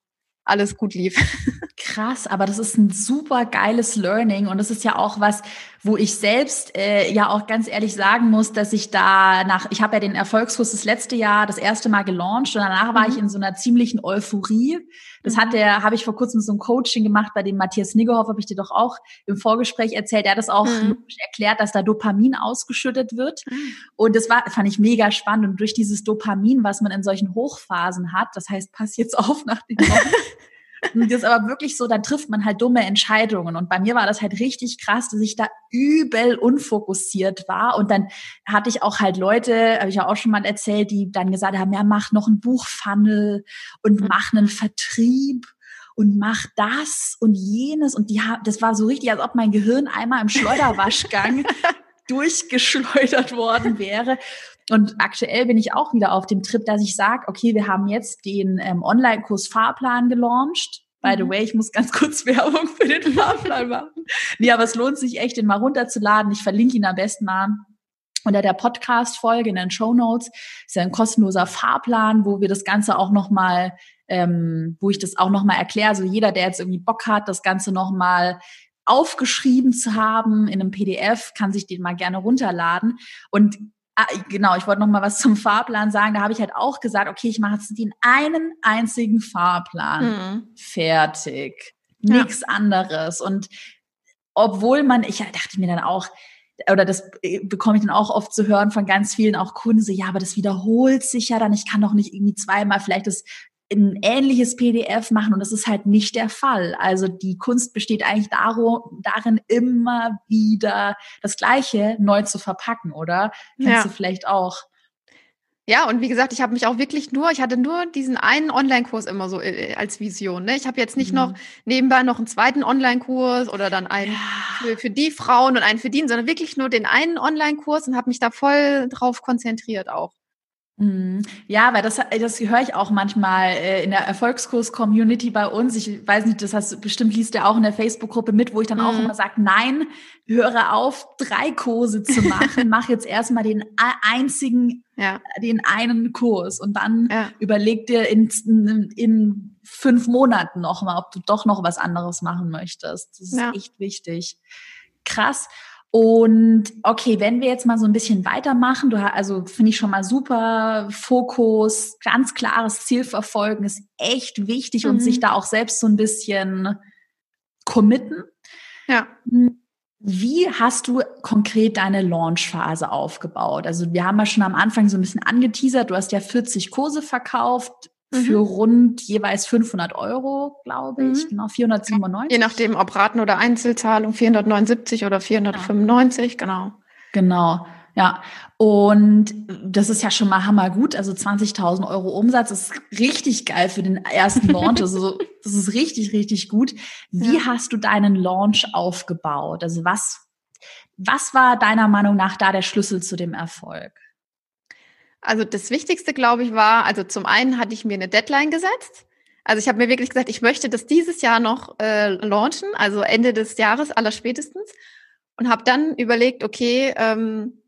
alles gut lief. *laughs* Krass, aber das ist ein super geiles Learning und das ist ja auch was, wo ich selbst äh, ja auch ganz ehrlich sagen muss, dass ich da nach, ich habe ja den Erfolgskurs das letzte Jahr das erste Mal gelauncht und danach war mhm. ich in so einer ziemlichen Euphorie. Das hat der, habe ich vor kurzem so ein Coaching gemacht bei dem Matthias Niggerhoff, habe ich dir doch auch im Vorgespräch erzählt. Er hat das auch mhm. erklärt, dass da Dopamin ausgeschüttet wird. Mhm. Und das war, fand ich mega spannend. Und durch dieses Dopamin, was man in solchen Hochphasen hat, das heißt, pass jetzt auf nach dem *laughs* Und das ist aber wirklich so, dann trifft man halt dumme Entscheidungen. Und bei mir war das halt richtig krass, dass ich da übel unfokussiert war. Und dann hatte ich auch halt Leute, habe ich ja auch schon mal erzählt, die dann gesagt haben, ja, mach noch ein Buchfunnel und mhm. mach einen Vertrieb und mach das und jenes. Und die das war so richtig, als ob mein Gehirn einmal im Schleuderwaschgang *laughs* durchgeschleudert worden wäre. Und aktuell bin ich auch wieder auf dem Trip, dass ich sage, okay, wir haben jetzt den ähm, Online-Kurs Fahrplan gelauncht. By the mhm. way, ich muss ganz *laughs* kurz Werbung für den Fahrplan machen. Nee, aber es lohnt sich echt, den mal runterzuladen. Ich verlinke ihn am besten mal unter der Podcast-Folge in den Show Notes. Ist ja ein kostenloser Fahrplan, wo wir das Ganze auch nochmal, ähm, wo ich das auch nochmal erkläre. Also jeder, der jetzt irgendwie Bock hat, das Ganze nochmal aufgeschrieben zu haben in einem PDF, kann sich den mal gerne runterladen. Und Ah, genau, ich wollte noch mal was zum Fahrplan sagen. Da habe ich halt auch gesagt, okay, ich mache jetzt den einen einzigen Fahrplan. Mhm. Fertig. Ja. Nichts anderes. Und obwohl man, ich dachte mir dann auch, oder das bekomme ich dann auch oft zu hören von ganz vielen auch Kunden, so, ja, aber das wiederholt sich ja dann. Ich kann doch nicht irgendwie zweimal vielleicht das ein ähnliches PDF machen und das ist halt nicht der Fall. Also die Kunst besteht eigentlich darin, immer wieder das Gleiche neu zu verpacken, oder? Kennst ja. du vielleicht auch? Ja, und wie gesagt, ich habe mich auch wirklich nur, ich hatte nur diesen einen Online-Kurs immer so äh, als Vision. Ne? Ich habe jetzt nicht mhm. noch nebenbei noch einen zweiten Online-Kurs oder dann einen ja. für, für die Frauen und einen für die, sondern wirklich nur den einen Online-Kurs und habe mich da voll drauf konzentriert auch. Mhm. Ja, weil das, das höre ich auch manchmal äh, in der Erfolgskurs-Community bei uns. Ich weiß nicht, das hast bestimmt liest du auch in der Facebook-Gruppe mit, wo ich dann auch mhm. immer sage, nein, höre auf, drei Kurse zu machen. *laughs* Mach jetzt erstmal den einzigen, ja. den einen Kurs und dann ja. überleg dir in, in, in fünf Monaten nochmal, ob du doch noch was anderes machen möchtest. Das ist ja. echt wichtig. Krass. Und okay, wenn wir jetzt mal so ein bisschen weitermachen, du also finde ich schon mal super Fokus, ganz klares Ziel verfolgen ist echt wichtig mhm. und sich mhm. da auch selbst so ein bisschen committen. Ja. Wie hast du konkret deine Launchphase aufgebaut? Also wir haben ja schon am Anfang so ein bisschen angeteasert, du hast ja 40 Kurse verkauft für mhm. rund jeweils 500 Euro, glaube ich. Mhm. Genau, 497. Je nachdem, ob Raten oder Einzelzahlung, 479 oder 495, genau. Genau. Ja, und das ist ja schon mal hammergut. Also 20.000 Euro Umsatz ist richtig geil für den ersten Launch. Also *laughs* das ist richtig, richtig gut. Wie ja. hast du deinen Launch aufgebaut? Also was, was war deiner Meinung nach da der Schlüssel zu dem Erfolg? Also das Wichtigste, glaube ich, war, also zum einen hatte ich mir eine Deadline gesetzt. Also ich habe mir wirklich gesagt, ich möchte das dieses Jahr noch äh, launchen, also Ende des Jahres aller spätestens. Und habe dann überlegt, okay, ähm,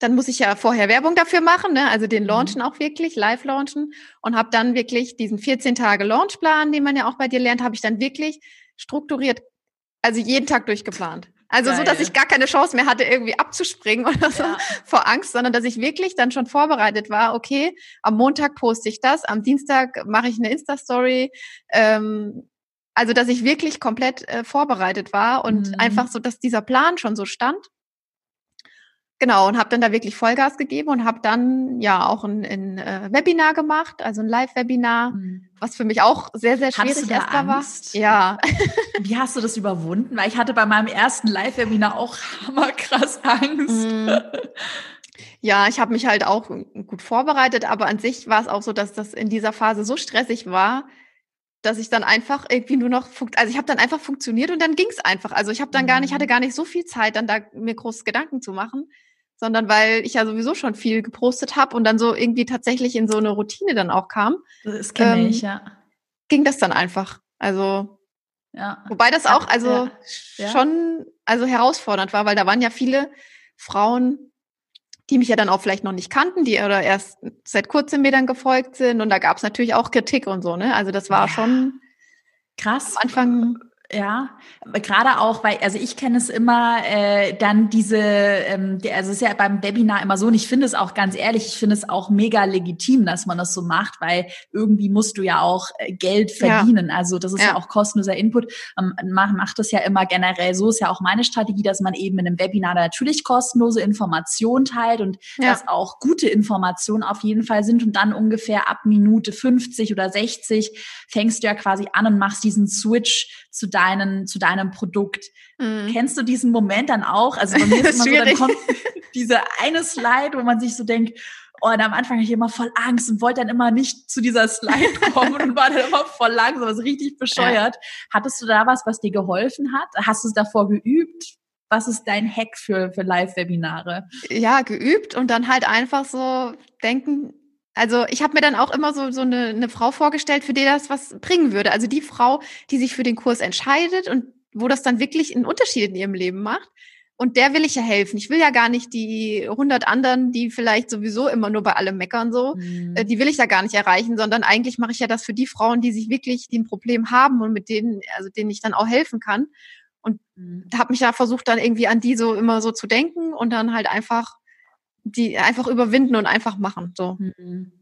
dann muss ich ja vorher Werbung dafür machen, ne? also den mhm. launchen auch wirklich, live launchen und habe dann wirklich diesen 14 Tage Launchplan, den man ja auch bei dir lernt, habe ich dann wirklich strukturiert, also jeden Tag durchgeplant. Also Geil. so, dass ich gar keine Chance mehr hatte, irgendwie abzuspringen oder so ja. vor Angst, sondern dass ich wirklich dann schon vorbereitet war, okay, am Montag poste ich das, am Dienstag mache ich eine Insta-Story. Ähm, also dass ich wirklich komplett äh, vorbereitet war und mhm. einfach so, dass dieser Plan schon so stand. Genau, und habe dann da wirklich Vollgas gegeben und habe dann ja auch ein, ein äh, Webinar gemacht, also ein Live-Webinar, mhm. was für mich auch sehr, sehr schwierig erstmal war. Ja. Wie hast du das überwunden? Weil ich hatte bei meinem ersten Live-Webinar auch hammerkrass Angst. Mhm. Ja, ich habe mich halt auch gut vorbereitet, aber an sich war es auch so, dass das in dieser Phase so stressig war, dass ich dann einfach irgendwie nur noch, also ich habe dann einfach funktioniert und dann ging es einfach. Also ich habe dann gar nicht, hatte mhm. gar nicht so viel Zeit, dann da mir groß Gedanken zu machen sondern weil ich ja sowieso schon viel gepostet habe und dann so irgendwie tatsächlich in so eine Routine dann auch kam. Das kenne ähm, ich, ja. Ging das dann einfach. Also ja. Wobei das auch also ja. schon also herausfordernd war, weil da waren ja viele Frauen, die mich ja dann auch vielleicht noch nicht kannten, die oder erst seit kurzem mir dann gefolgt sind und da gab es natürlich auch Kritik und so, ne? Also das war ja. schon krass. Am Anfang ja, gerade auch, weil, also ich kenne es immer, äh, dann diese, ähm, also es ist ja beim Webinar immer so, und ich finde es auch ganz ehrlich, ich finde es auch mega legitim, dass man das so macht, weil irgendwie musst du ja auch äh, Geld verdienen. Ja. Also das ist ja. ja auch kostenloser Input. Ähm, man macht das ja immer generell so, ist ja auch meine Strategie, dass man eben in einem Webinar natürlich kostenlose Informationen teilt und ja. dass auch gute Informationen auf jeden Fall sind und dann ungefähr ab Minute 50 oder 60 fängst du ja quasi an und machst diesen Switch zu deinen, zu deinem Produkt. Mhm. Kennst du diesen Moment dann auch? Also bei mir ist *laughs* immer so, dann kommt *laughs* diese eine Slide, wo man sich so denkt, oh, und am Anfang hatte ich immer voll Angst und wollte dann immer nicht zu dieser Slide *laughs* kommen und war dann immer voll langsam, was richtig bescheuert. Ja. Hattest du da was, was dir geholfen hat? Hast du es davor geübt? Was ist dein Hack für, für Live-Webinare? Ja, geübt und dann halt einfach so denken, also ich habe mir dann auch immer so, so eine, eine Frau vorgestellt, für die das was bringen würde. Also die Frau, die sich für den Kurs entscheidet und wo das dann wirklich einen Unterschied in ihrem Leben macht. Und der will ich ja helfen. Ich will ja gar nicht die 100 anderen, die vielleicht sowieso immer nur bei allem meckern so, mhm. Äh, die will ich ja gar nicht erreichen, sondern eigentlich mache ich ja das für die Frauen, die sich wirklich, die ein Problem haben und mit denen, also denen ich dann auch helfen kann. Und mhm. habe mich ja versucht dann irgendwie an die so immer so zu denken und dann halt einfach die einfach überwinden und einfach machen. So. Mhm.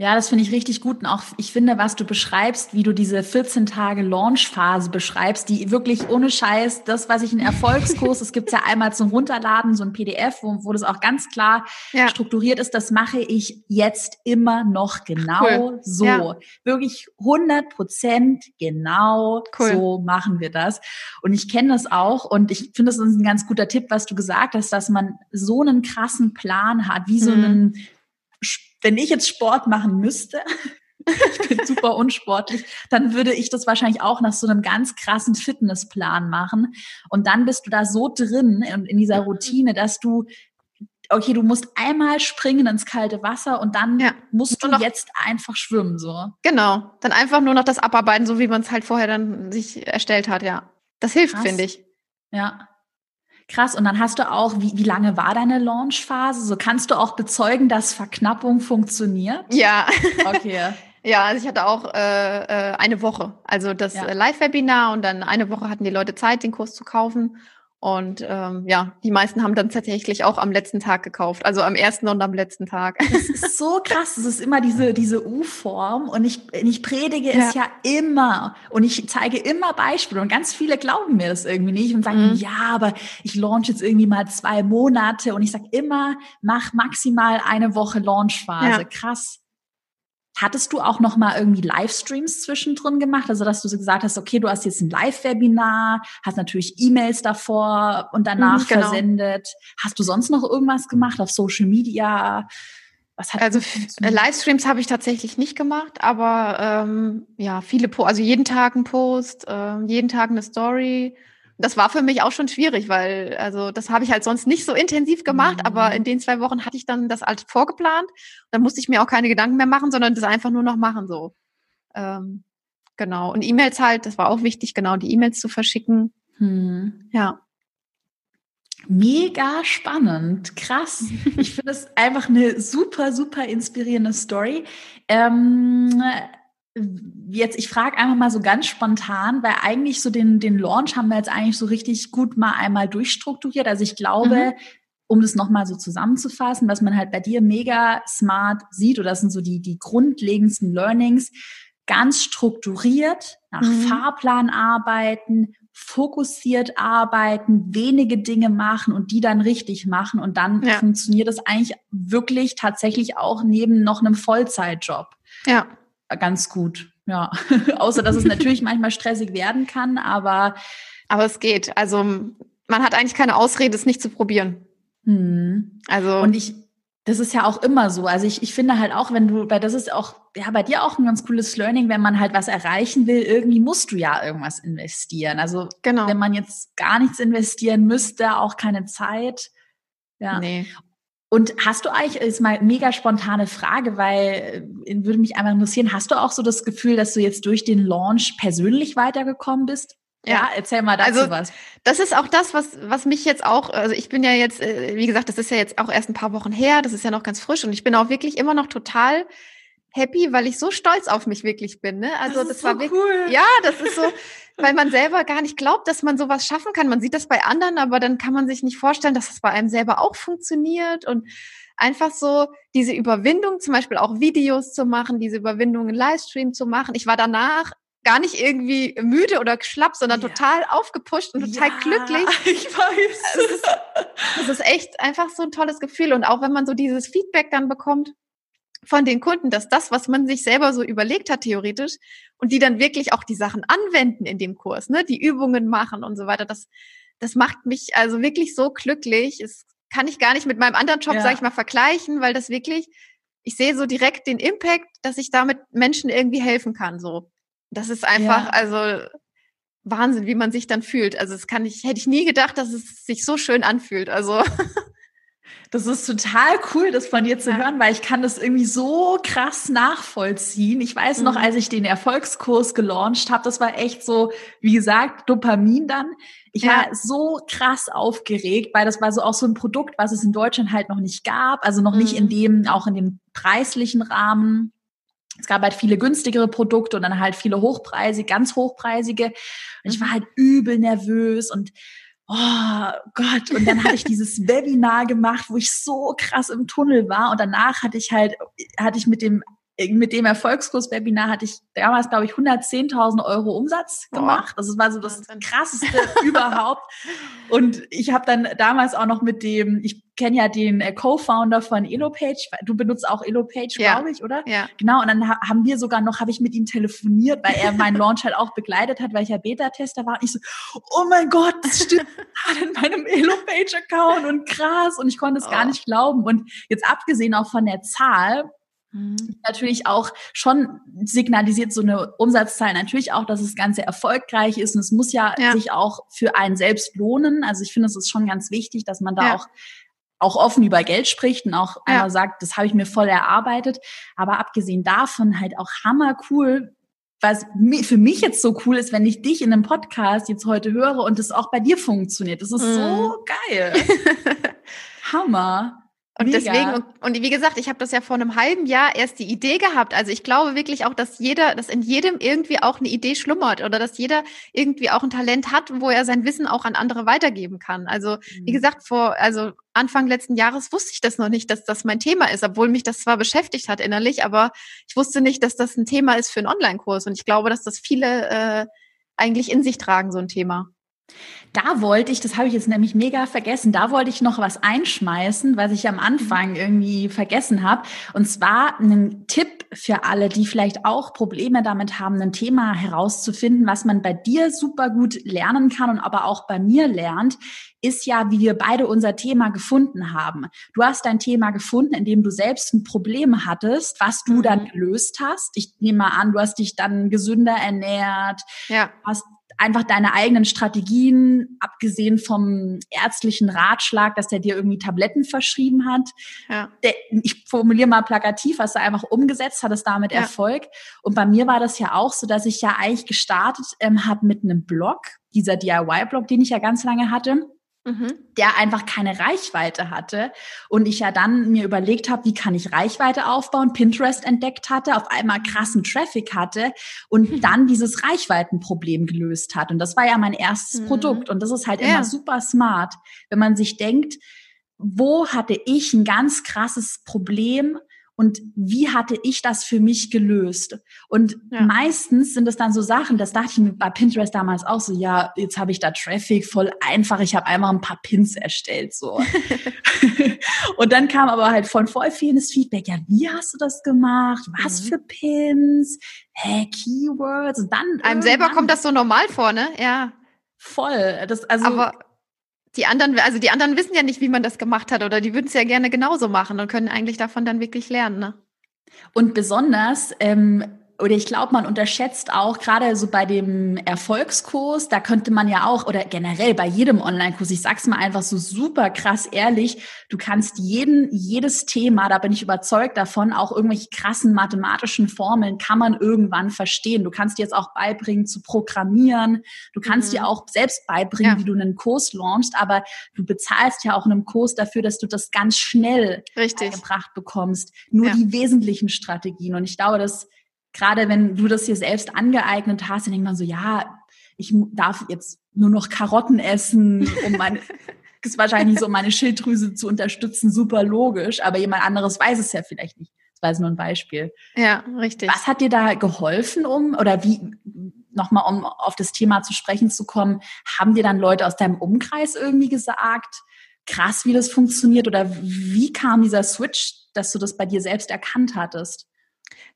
Ja, das finde ich richtig gut. Und auch ich finde, was du beschreibst, wie du diese 14 Tage Launch-Phase beschreibst, die wirklich ohne Scheiß, das, was ich in Erfolgskurs, es gibt ja einmal zum Runterladen, so ein PDF, wo, wo das auch ganz klar ja. strukturiert ist, das mache ich jetzt immer noch genau cool. so. Ja. Wirklich 100 Prozent genau cool. so machen wir das. Und ich kenne das auch und ich finde, das ist ein ganz guter Tipp, was du gesagt hast, dass man so einen krassen Plan hat, wie so mhm. einen wenn ich jetzt Sport machen müsste, *laughs* ich bin super unsportlich, dann würde ich das wahrscheinlich auch nach so einem ganz krassen Fitnessplan machen. Und dann bist du da so drin in, in dieser Routine, dass du okay, du musst einmal springen ins kalte Wasser und dann ja. musst du jetzt einfach schwimmen, so. Genau. Dann einfach nur noch das abarbeiten, so wie man es halt vorher dann sich erstellt hat, ja. Das hilft, finde ich. Ja. Krass. Und dann hast du auch, wie, wie lange war deine Launchphase? So kannst du auch bezeugen, dass Verknappung funktioniert? Ja. Okay. *laughs* ja, also ich hatte auch äh, äh, eine Woche. Also das ja. Live-Webinar und dann eine Woche hatten die Leute Zeit, den Kurs zu kaufen. Und ähm, ja, die meisten haben dann tatsächlich auch am letzten Tag gekauft, also am ersten und am letzten Tag. *laughs* Das ist so krass. Das ist immer diese, diese U-Form. Und ich, ich predige ja. es ja immer. Und ich zeige immer Beispiele. Und ganz viele glauben mir das irgendwie nicht und sagen, mhm. ja, aber ich launch jetzt irgendwie mal zwei Monate. Und ich sage immer, mach maximal eine Woche Launchphase. Ja. Krass. Hattest du auch noch mal irgendwie Livestreams zwischendrin gemacht? Also, dass du gesagt hast, okay, du hast jetzt ein Live-Webinar, hast natürlich E-Mails davor und danach mhm, genau. versendet. Hast du sonst noch irgendwas gemacht auf Social Media? Was hat also Livestreams habe ich tatsächlich nicht gemacht, aber ähm, ja, viele, po also jeden Tag ein Post, äh, jeden Tag eine Story. Das war für mich auch schon schwierig, weil also das habe ich halt sonst nicht so intensiv gemacht, mhm. aber in den zwei Wochen hatte ich dann das halt vorgeplant. Dann musste ich mir auch keine Gedanken mehr machen, sondern das einfach nur noch machen so. Ähm, genau. Und E-Mails halt, das war auch wichtig, genau die E-Mails zu verschicken. Mhm. Ja. Mega spannend, krass. *laughs* Ich finde es einfach eine super, super inspirierende Story. Ähm, jetzt, ich frage einfach mal so ganz spontan, weil eigentlich so den, den Launch haben wir jetzt eigentlich so richtig gut mal einmal durchstrukturiert. Also ich glaube, mhm. um das nochmal so zusammenzufassen, was man halt bei dir mega smart sieht, oder das sind so die, die grundlegendsten Learnings, ganz strukturiert, nach mhm. Fahrplan arbeiten, fokussiert arbeiten, wenige Dinge machen und die dann richtig machen und dann ja. funktioniert das eigentlich wirklich tatsächlich auch neben noch einem Vollzeitjob. Ja. Ganz gut. Ja. *laughs* Außer dass es *laughs* natürlich manchmal stressig werden kann, aber aber es geht. Also man hat eigentlich keine Ausrede, es nicht zu probieren. Hm. Also und ich das ist ja auch immer so. Also ich, ich finde halt auch, wenn du, weil das ist auch, ja, bei dir auch ein ganz cooles Learning, wenn man halt was erreichen will, irgendwie musst du ja irgendwas investieren. Also genau. wenn man jetzt gar nichts investieren müsste, auch keine Zeit. Ja. Nee. Und hast du eigentlich, ist mal mega spontane Frage, weil äh, würde mich einfach interessieren, hast du auch so das Gefühl, dass du jetzt durch den Launch persönlich weitergekommen bist? Ja, erzähl mal dazu also, was. Das ist auch das, was, was mich jetzt auch, also ich bin ja jetzt, äh, wie gesagt, das ist ja jetzt auch erst ein paar Wochen her, das ist ja noch ganz frisch und ich bin auch wirklich immer noch total happy, weil ich so stolz auf mich wirklich bin. Ne? Also das, das war so wirklich, cool. ja, das ist so, weil man selber gar nicht glaubt, dass man sowas schaffen kann. Man sieht das bei anderen, aber dann kann man sich nicht vorstellen, dass das bei einem selber auch funktioniert und einfach so diese Überwindung, zum Beispiel auch Videos zu machen, diese Überwindung in Livestream zu machen. Ich war danach gar nicht irgendwie müde oder schlapp, sondern ja. total aufgepusht und total ja, glücklich. *laughs* Ich weiß. Das ist, das ist echt einfach so ein tolles Gefühl. Und auch wenn man so dieses Feedback dann bekommt von den Kunden, dass das, was man sich selber so überlegt hat, theoretisch, und die dann wirklich auch die Sachen anwenden in dem Kurs, ne, die Übungen machen und so weiter, das, das macht mich also wirklich so glücklich. Das kann ich gar nicht mit meinem anderen Job, ja. sage ich mal, vergleichen, weil das wirklich, ich sehe so direkt den Impact, dass ich damit Menschen irgendwie helfen kann, so. Das ist einfach, ja. also Wahnsinn, wie man sich dann fühlt. Also das kann ich, hätte ich nie gedacht, dass es sich so schön anfühlt. Also *laughs* Das ist total cool, das von dir zu ja. hören, weil ich kann das irgendwie so krass nachvollziehen. Ich weiß noch, mhm. als ich den Erfolgskurs gelauncht habe, das war echt so, wie gesagt, Dopamin dann. Ich ja. war so krass aufgeregt, weil das war so auch so ein Produkt, was es in Deutschland halt noch nicht gab, also noch mhm. nicht in mhm. dem, auch in dem preislichen Rahmen. Es gab halt viele günstigere Produkte und dann halt viele hochpreisige, ganz hochpreisige. Und ich war mhm. halt übel nervös und oh Gott. Und dann hatte ich dieses Webinar gemacht, wo ich so krass im Tunnel war. Und danach hatte ich halt, hatte ich mit dem mit dem Erfolgskurs-Webinar hatte ich damals, glaube ich, 110.000 Euro Umsatz gemacht. Das war so das krasseste *laughs* überhaupt. Und ich habe dann damals auch noch mit dem, ich kenne ja den äh, Co-Founder von Elopage, du benutzt auch Elopage, ja. glaube ich, oder? Ja. Genau, und dann haben wir sogar noch, habe ich mit ihm telefoniert, weil er meinen Launch halt auch begleitet hat, weil ich ja Beta-Tester war. Und ich so, oh mein Gott, das stimmt *laughs* gerade in meinem Elopage-Account und krass. Und ich konnte es oh. gar nicht glauben. Und jetzt abgesehen auch von der Zahl, Mhm. Natürlich auch schon signalisiert so eine Umsatzzahl natürlich auch, dass das Ganze erfolgreich ist und es muss ja, ja. sich auch für einen selbst lohnen. Also ich finde, es ist schon ganz wichtig, dass man da ja. auch auch offen über Geld spricht und auch ja. einmal sagt, das habe ich mir voll erarbeitet. Aber abgesehen davon halt auch hammer cool, was für mich jetzt so cool ist, wenn ich dich in einem Podcast jetzt heute höre und es auch bei dir funktioniert. Das ist mhm. so geil. Hammer. Und Mega. deswegen, und wie gesagt, ich habe das ja vor einem halben Jahr erst die Idee gehabt. Also ich glaube wirklich auch, dass jeder, dass in jedem irgendwie auch eine Idee schlummert oder dass jeder irgendwie auch ein Talent hat, wo er sein Wissen auch an andere weitergeben kann. Also mhm. wie gesagt, vor, also Anfang letzten Jahres wusste ich das noch nicht, dass das mein Thema ist, obwohl mich das zwar beschäftigt hat innerlich, aber ich wusste nicht, dass das ein Thema ist für einen Online-Kurs. Und ich glaube, dass das viele äh, eigentlich in sich tragen, so ein Thema. Da wollte ich, das habe ich jetzt nämlich mega vergessen, da wollte ich noch was einschmeißen, was ich am Anfang irgendwie vergessen habe. Und zwar einen Tipp für alle, die vielleicht auch Probleme damit haben, ein Thema herauszufinden, was man bei dir super gut lernen kann und aber auch bei mir lernt, ist ja, wie wir beide unser Thema gefunden haben. Du hast dein Thema gefunden, indem du selbst ein Problem hattest, was du mhm. dann gelöst hast. Ich nehme mal an, du hast dich dann gesünder ernährt, ja. hast einfach deine eigenen Strategien, abgesehen vom ärztlichen Ratschlag, dass der dir irgendwie Tabletten verschrieben hat. Ja. Der, ich formuliere mal plakativ, hast du einfach umgesetzt, hattest damit ja. Erfolg. Und bei mir war das ja auch so, dass ich ja eigentlich gestartet ähm, habe mit einem Blog, dieser DIY-Blog, den ich ja ganz lange hatte mhm. der einfach keine Reichweite hatte. Und ich ja dann mir überlegt habe, wie kann ich Reichweite aufbauen, Pinterest entdeckt hatte, auf einmal krassen Traffic hatte und mhm. dann dieses Reichweitenproblem gelöst hat. Und das war ja mein erstes mhm. Produkt. Und das ist halt ja. immer super smart, wenn man sich denkt, wo hatte ich ein ganz krasses Problem und wie hatte ich das für mich gelöst? Und ja. meistens sind es dann so Sachen, das dachte ich mir bei Pinterest damals auch so, ja, jetzt habe ich da Traffic voll einfach, ich habe einmal ein paar Pins erstellt so. *laughs* und dann kam aber halt von voll vielen das Feedback, ja, wie hast du das gemacht? Was mhm. für Pins? Hä, Keywords? Und dann einem selber kommt das so normal vor, ne? Ja. Voll. Das also aber die anderen, also die anderen wissen ja nicht, wie man das gemacht hat oder die würden es ja gerne genauso machen und können eigentlich davon dann wirklich lernen. Ne? Und besonders ähm, oder ich glaube, man unterschätzt auch gerade so bei dem Erfolgskurs, da könnte man ja auch oder generell bei jedem Online-Kurs, ich sag's mal einfach so super krass ehrlich, du kannst jeden jedes Thema, da bin ich überzeugt davon, auch irgendwelche krassen mathematischen Formeln kann man irgendwann verstehen. Du kannst dir jetzt auch beibringen zu programmieren, du kannst mhm. dir auch selbst beibringen, ja. wie du einen Kurs launchst, aber du bezahlst ja auch einen Kurs dafür, dass du das ganz schnell Richtig. beigebracht bekommst. Nur ja. die wesentlichen Strategien und ich glaube, dass gerade wenn du das hier selbst angeeignet hast, dann denkt man so, ja, ich darf jetzt nur noch Karotten essen, um meine, *laughs* ist wahrscheinlich so, um meine Schilddrüse zu unterstützen, super logisch, aber jemand anderes weiß es ja vielleicht nicht. Das war jetzt nur ein Beispiel. Ja, richtig. Was hat dir da geholfen, um, oder wie, nochmal um auf das Thema zu sprechen zu kommen, haben dir dann Leute aus deinem Umkreis irgendwie gesagt, krass, wie das funktioniert, oder wie kam dieser Switch, dass du das bei dir selbst erkannt hattest?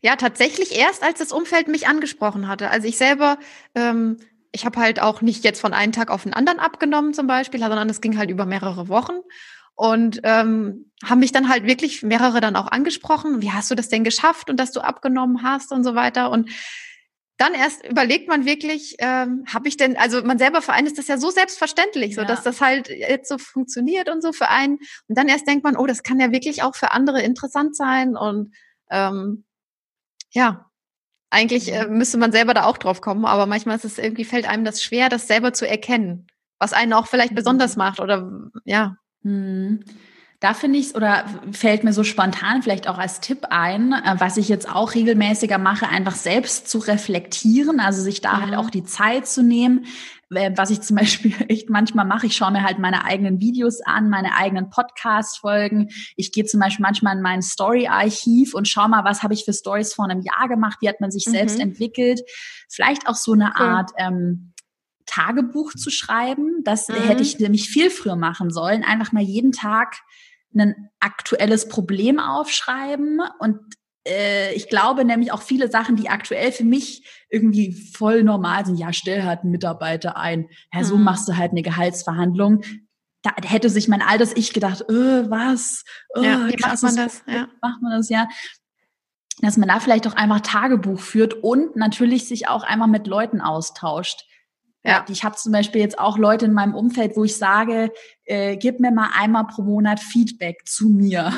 Ja, tatsächlich erst, als das Umfeld mich angesprochen hatte. Also ich selber, ähm, ich habe halt auch nicht jetzt von einem Tag auf den anderen abgenommen zum Beispiel, sondern es ging halt über mehrere Wochen. Und ähm, haben mich dann halt wirklich mehrere dann auch angesprochen, wie hast du das denn geschafft und dass du abgenommen hast und so weiter. Und dann erst überlegt man wirklich, ähm, habe ich denn, also man selber für einen ist das ja so selbstverständlich, ja. so dass das halt jetzt so funktioniert und so für einen. Und dann erst denkt man, oh, das kann ja wirklich auch für andere interessant sein und ähm, ja, eigentlich äh, müsste man selber da auch drauf kommen, aber manchmal ist es irgendwie fällt einem das schwer, das selber zu erkennen, was einen auch vielleicht besonders macht oder ja. Hm. Da finde ich es oder fällt mir so spontan vielleicht auch als Tipp ein, äh, was ich jetzt auch regelmäßiger mache, einfach selbst zu reflektieren, also sich da halt mhm. halt auch die Zeit zu nehmen. Äh, was ich zum *laughs* Beispiel echt manchmal mache, ich schaue mir halt meine eigenen Videos an, meine eigenen Podcast-Folgen. Ich gehe zum Beispiel manchmal in mein Story-Archiv und schaue mal, was habe ich für Stories vor einem Jahr gemacht, wie hat man sich mhm. selbst entwickelt. Vielleicht auch so eine. Art ähm, Tagebuch zu schreiben. Das mhm. hätte ich nämlich viel früher machen sollen. Einfach mal jeden Tag ein aktuelles Problem aufschreiben und äh, ich glaube nämlich auch viele Sachen, die aktuell für mich irgendwie voll normal sind. Ja, stell halt einen Mitarbeiter ein. Ja, so mhm. machst du halt eine Gehaltsverhandlung. Da hätte sich mein altes Ich gedacht, äh, was? Oh, ja, wie macht man das? Ja. Macht man das, ja. Dass man da vielleicht auch einfach Tagebuch führt und natürlich sich auch einfach mit Leuten austauscht. Ja. Ich habe zum Beispiel jetzt auch Leute in meinem Umfeld, wo ich sage, äh, gib mir mal einmal pro Monat Feedback zu mir.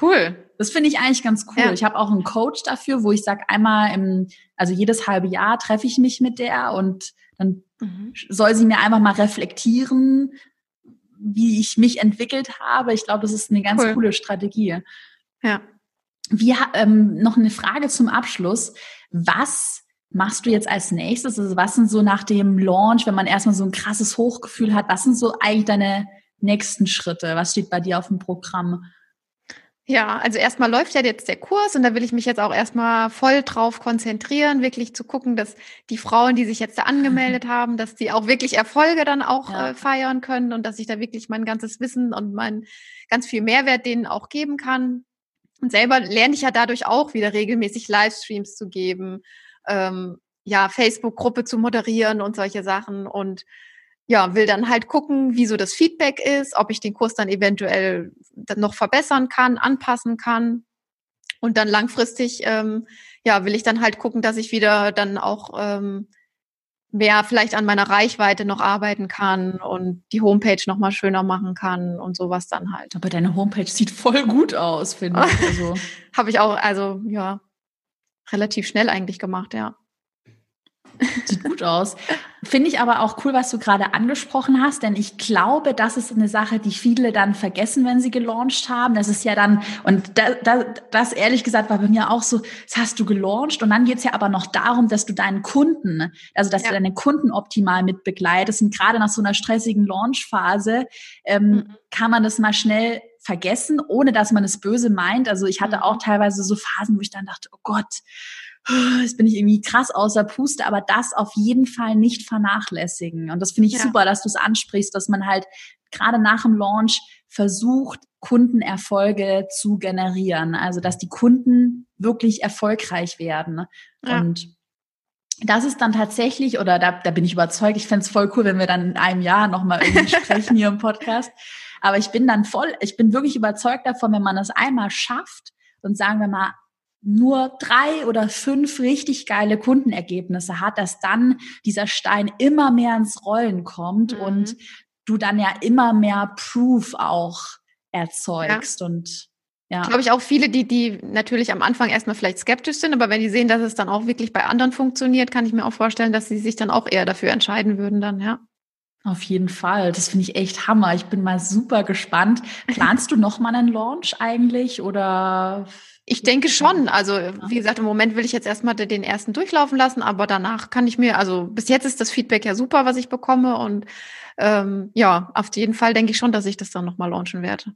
Cool. Das finde ich eigentlich ganz cool. Ja. Ich habe auch einen Coach dafür, wo ich sage, einmal im, also jedes halbe Jahr treffe ich mich mit der und dann mhm. soll sie mir einfach mal reflektieren, wie ich mich entwickelt habe. Ich glaube, das ist eine ganz cool. coole Strategie. Ja. Wir ähm, noch eine Frage zum Abschluss. Was machst du jetzt als nächstes? Also was sind so nach dem Launch, wenn man erstmal so ein krasses Hochgefühl hat, was sind so eigentlich deine nächsten Schritte? Was steht bei dir auf dem Programm? Ja, also erstmal läuft ja jetzt der Kurs und da will ich mich jetzt auch erstmal voll drauf konzentrieren, wirklich zu gucken, dass die Frauen, die sich jetzt da angemeldet *laughs* haben, dass die auch wirklich Erfolge dann auch ja. äh, feiern können und dass ich da wirklich mein ganzes Wissen und mein ganz viel Mehrwert denen auch geben kann. Und selber lerne ich ja dadurch auch wieder regelmäßig Livestreams zu geben, ähm, ja, Facebook-Gruppe zu moderieren und solche Sachen und ja, will dann halt gucken, wie so das Feedback ist, ob ich den Kurs dann eventuell dann noch verbessern kann, anpassen kann. Und dann langfristig, ähm, ja, will ich dann halt gucken, dass ich wieder dann auch ähm, mehr vielleicht an meiner Reichweite noch arbeiten kann und die Homepage noch mal schöner machen kann und sowas dann halt. Aber deine Homepage sieht voll gut aus, finde ich. Also. *laughs* Habe ich auch, also ja, relativ schnell eigentlich gemacht, ja. Sieht gut aus. Finde ich aber auch cool, was du gerade angesprochen hast, denn ich glaube, das ist eine Sache, die viele dann vergessen, wenn sie gelauncht haben. Das ist ja dann, und da, da, das ehrlich gesagt war bei mir auch so, das hast du gelauncht und dann geht's ja aber noch darum, dass du deinen Kunden, also dass ja. du deine Kunden optimal mit begleitest. Und gerade nach so einer stressigen Launchphase ähm, mhm. kann man das mal schnell vergessen, ohne dass man es böse meint. Also ich hatte mhm. auch teilweise so Phasen, wo ich dann dachte, oh Gott, *sighs* jetzt bin ich irgendwie krass außer Puste, aber das auf jeden Fall nicht vernachlässigen. Und das finde ich ja. super, dass du es ansprichst, dass man halt gerade nach dem Launch versucht, Kundenerfolge zu generieren. Also, dass die Kunden wirklich erfolgreich werden. Ja. Und das ist dann tatsächlich, oder da, da bin ich überzeugt, ich fände es voll cool, wenn wir dann in einem Jahr nochmal irgendwie *laughs* sprechen hier im Podcast. Aber ich bin dann voll, ich bin wirklich überzeugt davon, wenn man das einmal schafft und sagen wir mal nur drei oder fünf richtig geile Kundenergebnisse hat, dass dann dieser Stein immer mehr ins Rollen kommt mhm. und du dann ja immer mehr Proof auch erzeugst ja. und ja. Glaube ich auch viele, die, die natürlich am Anfang erstmal vielleicht skeptisch sind, aber wenn die sehen, dass es dann auch wirklich bei anderen funktioniert, kann ich mir auch vorstellen, dass sie sich dann auch eher dafür entscheiden würden dann, ja. Auf jeden Fall. Das finde ich echt Hammer. Ich bin mal super gespannt. Planst du noch mal einen Launch eigentlich oder ich denke schon. Also, wie gesagt, im Moment will ich jetzt erstmal den ersten durchlaufen lassen, aber danach kann ich mir, also bis jetzt ist das Feedback ja super, was ich bekomme. Und ähm, ja, auf jeden Fall denke ich schon, dass ich das dann nochmal launchen werde.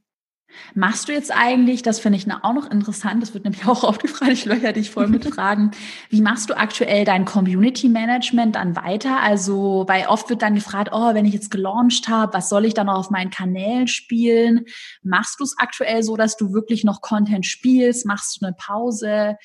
Machst du jetzt eigentlich, das finde ich auch noch interessant, das wird nämlich *laughs* auch oft gefragt, ich löcher dich voll mit Fragen. Wie machst du aktuell dein Community Management dann weiter? Also, weil oft wird dann gefragt, oh, wenn ich jetzt gelauncht habe, was soll ich dann noch auf meinen Kanälen spielen? Machst du es aktuell so, dass du wirklich noch Content spielst? Machst du eine Pause?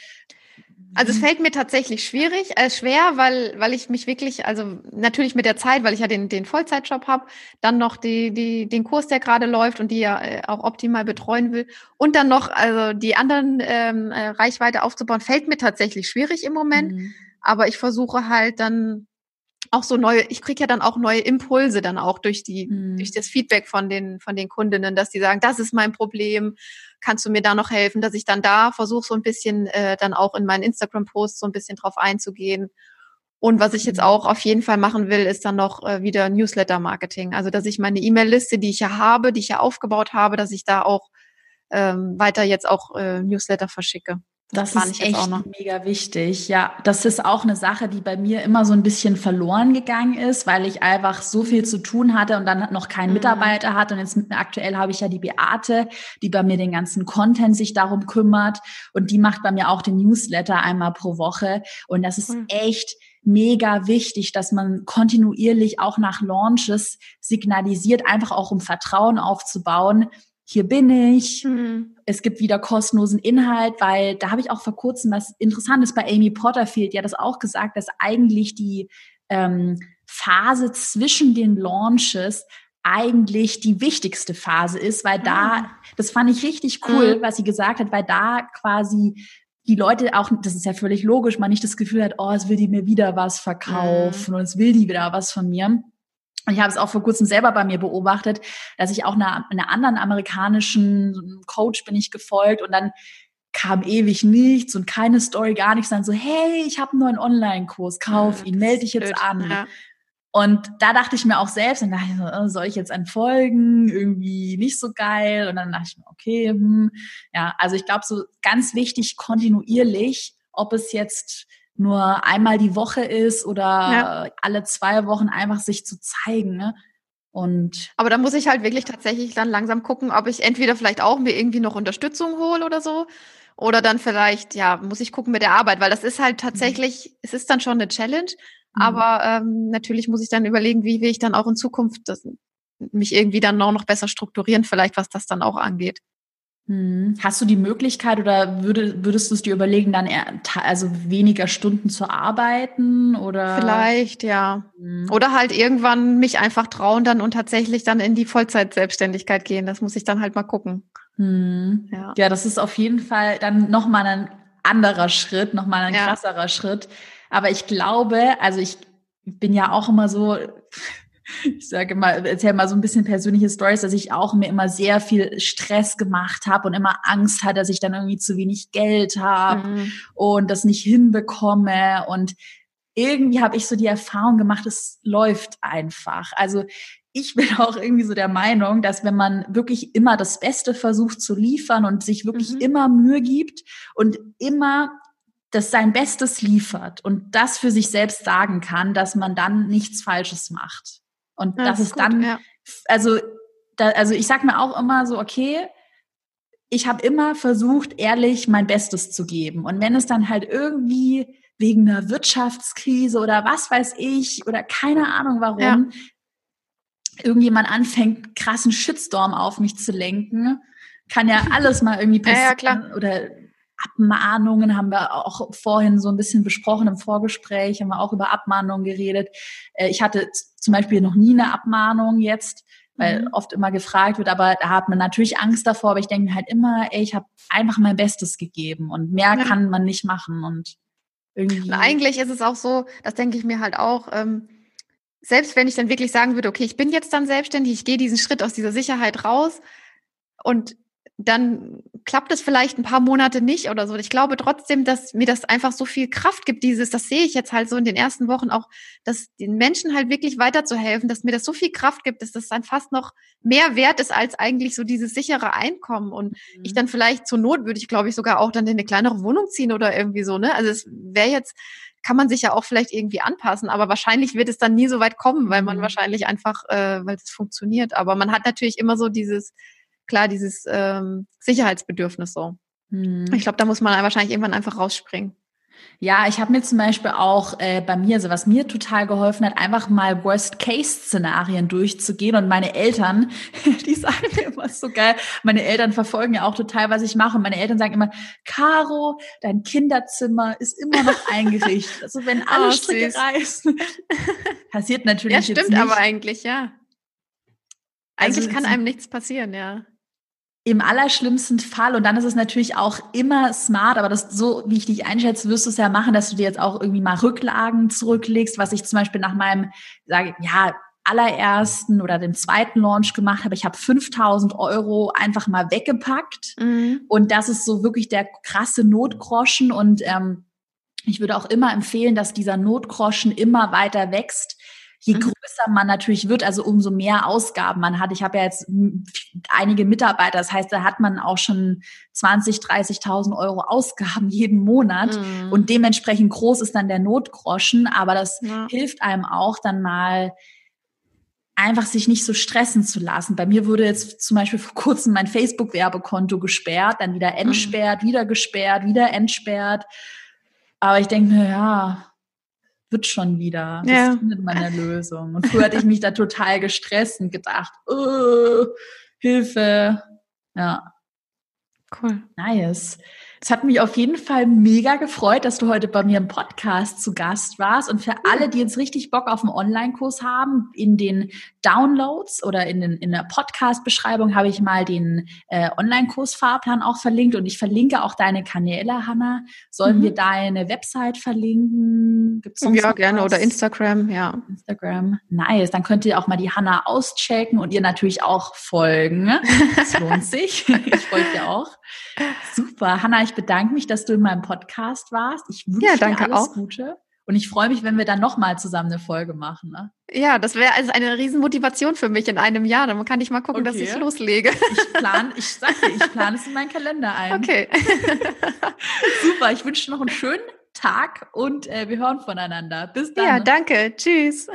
Also es fällt mir tatsächlich schwierig, äh, schwer, weil, weil ich mich wirklich, also natürlich mit der Zeit, weil ich ja den, den Vollzeitjob habe, dann noch die, die, den Kurs, der gerade läuft und die ja äh, auch optimal betreuen will und dann noch also die anderen ähm, äh, Reichweite aufzubauen, fällt mir tatsächlich schwierig im Moment. Mhm. Aber ich versuche halt dann auch so neue, ich kriege ja dann auch neue Impulse dann auch durch die, mhm. durch das Feedback von den, von den Kundinnen, dass die sagen, das ist mein Problem, kannst du mir da noch helfen, dass ich dann da versuche, so ein bisschen äh, dann auch in meinen Instagram-Posts so ein bisschen drauf einzugehen. Und was ich jetzt mhm. auch auf jeden Fall machen will, ist dann noch äh, wieder Newsletter-Marketing. Also, dass ich meine E-Mail-Liste, die ich ja habe, die ich ja aufgebaut habe, dass ich da auch ähm, weiter jetzt auch äh, Newsletter verschicke. Das, das ist echt mega wichtig. Ja, das ist auch eine Sache, die bei mir immer so ein bisschen verloren gegangen ist, weil ich einfach so viel zu tun hatte und dann noch keinen mhm. Mitarbeiter hatte. Und jetzt aktuell habe ich ja die Beate, die bei mir den ganzen Content sich darum kümmert. Und die macht bei mir auch den Newsletter einmal pro Woche. Und das ist mhm. echt mega wichtig, dass man kontinuierlich auch nach Launches signalisiert, einfach auch um Vertrauen aufzubauen hier bin ich, mhm. es gibt wieder kostenlosen Inhalt, weil da habe ich auch vor kurzem was Interessantes bei Amy Porterfield ja das auch gesagt, dass eigentlich die ähm, Phase zwischen den Launches eigentlich die wichtigste Phase ist, weil da, ah. das fand ich richtig cool, mhm. was sie gesagt hat, weil da quasi die Leute auch, das ist ja völlig logisch, man nicht das Gefühl hat, oh, es will die mir wieder was verkaufen mhm. und es will die wieder was von mir. Und ich habe es auch vor kurzem selber bei mir beobachtet, dass ich auch einer, einer anderen amerikanischen Coach bin ich gefolgt und dann kam ewig nichts und keine Story, gar nichts. Dann so, hey, ich habe einen neuen Online-Kurs, kauf ja, ihn, melde dich jetzt an. Ja. Und da dachte ich mir auch selbst, dann dachte ich so, oh, soll ich jetzt entfolgen? Irgendwie nicht so geil. Und dann dachte ich mir, okay, hm. ja, also ich glaube, so ganz wichtig, kontinuierlich, ob es jetzt nur einmal die Woche ist oder ja. alle zwei Wochen einfach sich zu zeigen. Ne? Und Aber da muss ich halt wirklich tatsächlich dann langsam gucken, ob ich entweder vielleicht auch mir irgendwie noch Unterstützung hole oder so. Oder dann vielleicht, ja, muss ich gucken mit der Arbeit, weil das ist halt mhm. tatsächlich, mhm. es ist dann schon eine Challenge. Mhm. Aber ähm, natürlich muss ich dann überlegen, wie will ich dann auch in Zukunft das, mich irgendwie dann auch noch besser strukturieren, vielleicht was das dann auch angeht. Hm. Hast du die Möglichkeit oder würde, würdest du es dir überlegen, dann eher, also weniger Stunden zu arbeiten oder? Vielleicht, ja. Hm. Oder halt irgendwann mich einfach trauen dann und tatsächlich dann in die Vollzeitselbstständigkeit gehen. Das muss ich dann halt mal gucken. Hm. Ja. ja, das ist auf jeden Fall dann nochmal ein anderer Schritt, nochmal ein ja. krasserer Schritt. Aber ich glaube, also ich bin ja auch immer so, ich sage mal, erzähl mal so ein bisschen persönliche Stories, dass ich auch mir immer sehr viel Stress gemacht habe und immer Angst hatte, dass ich dann irgendwie zu wenig Geld habe mhm. und das nicht hinbekomme. Und irgendwie habe ich so die Erfahrung gemacht, es läuft einfach. Also ich bin *laughs* auch irgendwie so der Meinung, dass wenn man wirklich immer das Beste versucht zu liefern und sich wirklich mhm. immer Mühe gibt und immer das sein Bestes liefert und das für sich selbst sagen kann, dass man dann nichts Falsches macht. Und ja, das, ist, gut, dann, ja. also, da, also ich sag mir auch immer so, okay, ich habe immer versucht, ehrlich mein Bestes zu geben. Und wenn es dann halt irgendwie wegen einer Wirtschaftskrise oder was weiß ich oder keine Ahnung warum ja. irgendjemand anfängt, krassen Shitstorm auf mich zu lenken, kann ja alles mal irgendwie passieren. Oder Abmahnungen haben wir auch vorhin so ein bisschen besprochen im Vorgespräch, haben wir auch über Abmahnungen geredet. Äh, ich hatte zum Beispiel noch nie eine Abmahnung jetzt, weil mhm. oft immer gefragt wird, aber da hat man natürlich Angst davor, aber ich denke halt immer, ey, ich habe einfach mein Bestes gegeben und mehr ja. kann man nicht machen und irgendwie. Und eigentlich ist es auch so, das denke ich mir halt auch, ähm, selbst wenn ich dann wirklich sagen würde, okay, ich bin jetzt dann selbstständig, ich gehe diesen Schritt aus dieser Sicherheit raus und dann klappt es vielleicht ein paar Monate nicht oder so. Ich glaube trotzdem, dass mir das einfach so viel Kraft gibt, dieses, das sehe ich jetzt halt so in den ersten Wochen auch, dass den Menschen halt wirklich weiterzuhelfen, dass mir das so viel Kraft gibt, dass das dann fast noch mehr wert ist als eigentlich so dieses sichere Einkommen. Und mhm. ich dann vielleicht zur Not würde ich, glaube ich, sogar auch dann in eine kleinere Wohnung ziehen oder irgendwie so, ne? Also es wäre jetzt, kann man sich ja auch vielleicht irgendwie anpassen, aber wahrscheinlich wird es dann nie so weit kommen, weil man mhm. wahrscheinlich einfach, äh, weil es funktioniert. Aber man hat natürlich immer so dieses, klar dieses ähm, Sicherheitsbedürfnis so. Hm. Ich glaube, da muss man wahrscheinlich irgendwann einfach rausspringen. Ja, ich habe mir zum Beispiel auch äh, bei mir, also was mir total geholfen hat, einfach mal Worst-Case-Szenarien durchzugehen. Und meine Eltern, *laughs* die sagen mir immer so geil, meine Eltern verfolgen ja auch total, was ich mache. Und meine Eltern sagen immer, Caro, dein Kinderzimmer ist immer noch *laughs* eingerichtet. Also wenn alle oh, Stricke süß. reißen. *laughs* Passiert natürlich ja, stimmt jetzt nicht. aber eigentlich, ja. Eigentlich also, kann einem nichts passieren, ja im allerschlimmsten Fall, und dann ist es natürlich auch immer smart, aber das so, wie ich dich einschätze, wirst du es ja machen, dass du dir jetzt auch irgendwie mal Rücklagen zurücklegst, was ich zum Beispiel nach meinem, sage ja, allerersten oder dem zweiten Launch gemacht habe. Ich habe 5000 Euro einfach mal weggepackt. Mhm. Und das ist so wirklich der krasse Notgroschen. Und ähm, ich würde auch immer empfehlen, dass dieser Notgroschen immer weiter wächst je mhm. größer man natürlich wird, also umso mehr Ausgaben man hat. Ich habe ja jetzt einige Mitarbeiter, das heißt, da hat man auch schon 20, 30.000 Euro Ausgaben *laughs* jeden Monat mhm. und dementsprechend groß ist dann der Notgroschen, aber das ja. hilft einem auch dann mal einfach sich nicht so stressen zu lassen. Bei mir wurde jetzt zum Beispiel vor kurzem mein Facebook-Werbekonto gesperrt, dann wieder mhm. entsperrt, mhm. wieder gesperrt, wieder entsperrt. Aber ich denke mir, ja, wird schon wieder. Das ja. findet man eine Lösung. Und früher hatte ich mich da total gestresst und gedacht, oh, Hilfe. Ja. Cool. Nice. Es hat mich auf jeden Fall mega gefreut, dass du heute bei mir im Podcast zu Gast warst. Und für alle, die jetzt richtig Bock auf einen Online-Kurs haben, in den Downloads oder in, den, in der Podcast-Beschreibung habe ich mal den äh, Online-Kurs-Fahrplan auch verlinkt. Und ich verlinke auch deine Kanäle, Hanna. Sollen mhm. wir deine Website verlinken? Gibt's sonst ja, gerne. Was? Oder Instagram, ja. Instagram. Nice. Dann könnt ihr auch mal die Hanna auschecken und ihr natürlich auch folgen. Das lohnt *laughs* sich. ich folge dir auch. Super. Hanna, ich bedanke mich, dass du in meinem Podcast warst. Ich wünsche ja, dir alles auch. Gute. Und ich freue mich, wenn wir dann nochmal zusammen eine Folge machen. Ne? Ja, das wäre also eine Riesenmotivation für mich in einem Jahr. Dann kann ich mal gucken, okay. dass ich loslege. Ich plane, *laughs* ich sage dir, ich plane es in meinen Kalender ein. Okay. *laughs* Super, ich wünsche noch einen schönen Tag und äh, wir hören voneinander. Bis dann. Ja, danke. Tschüss.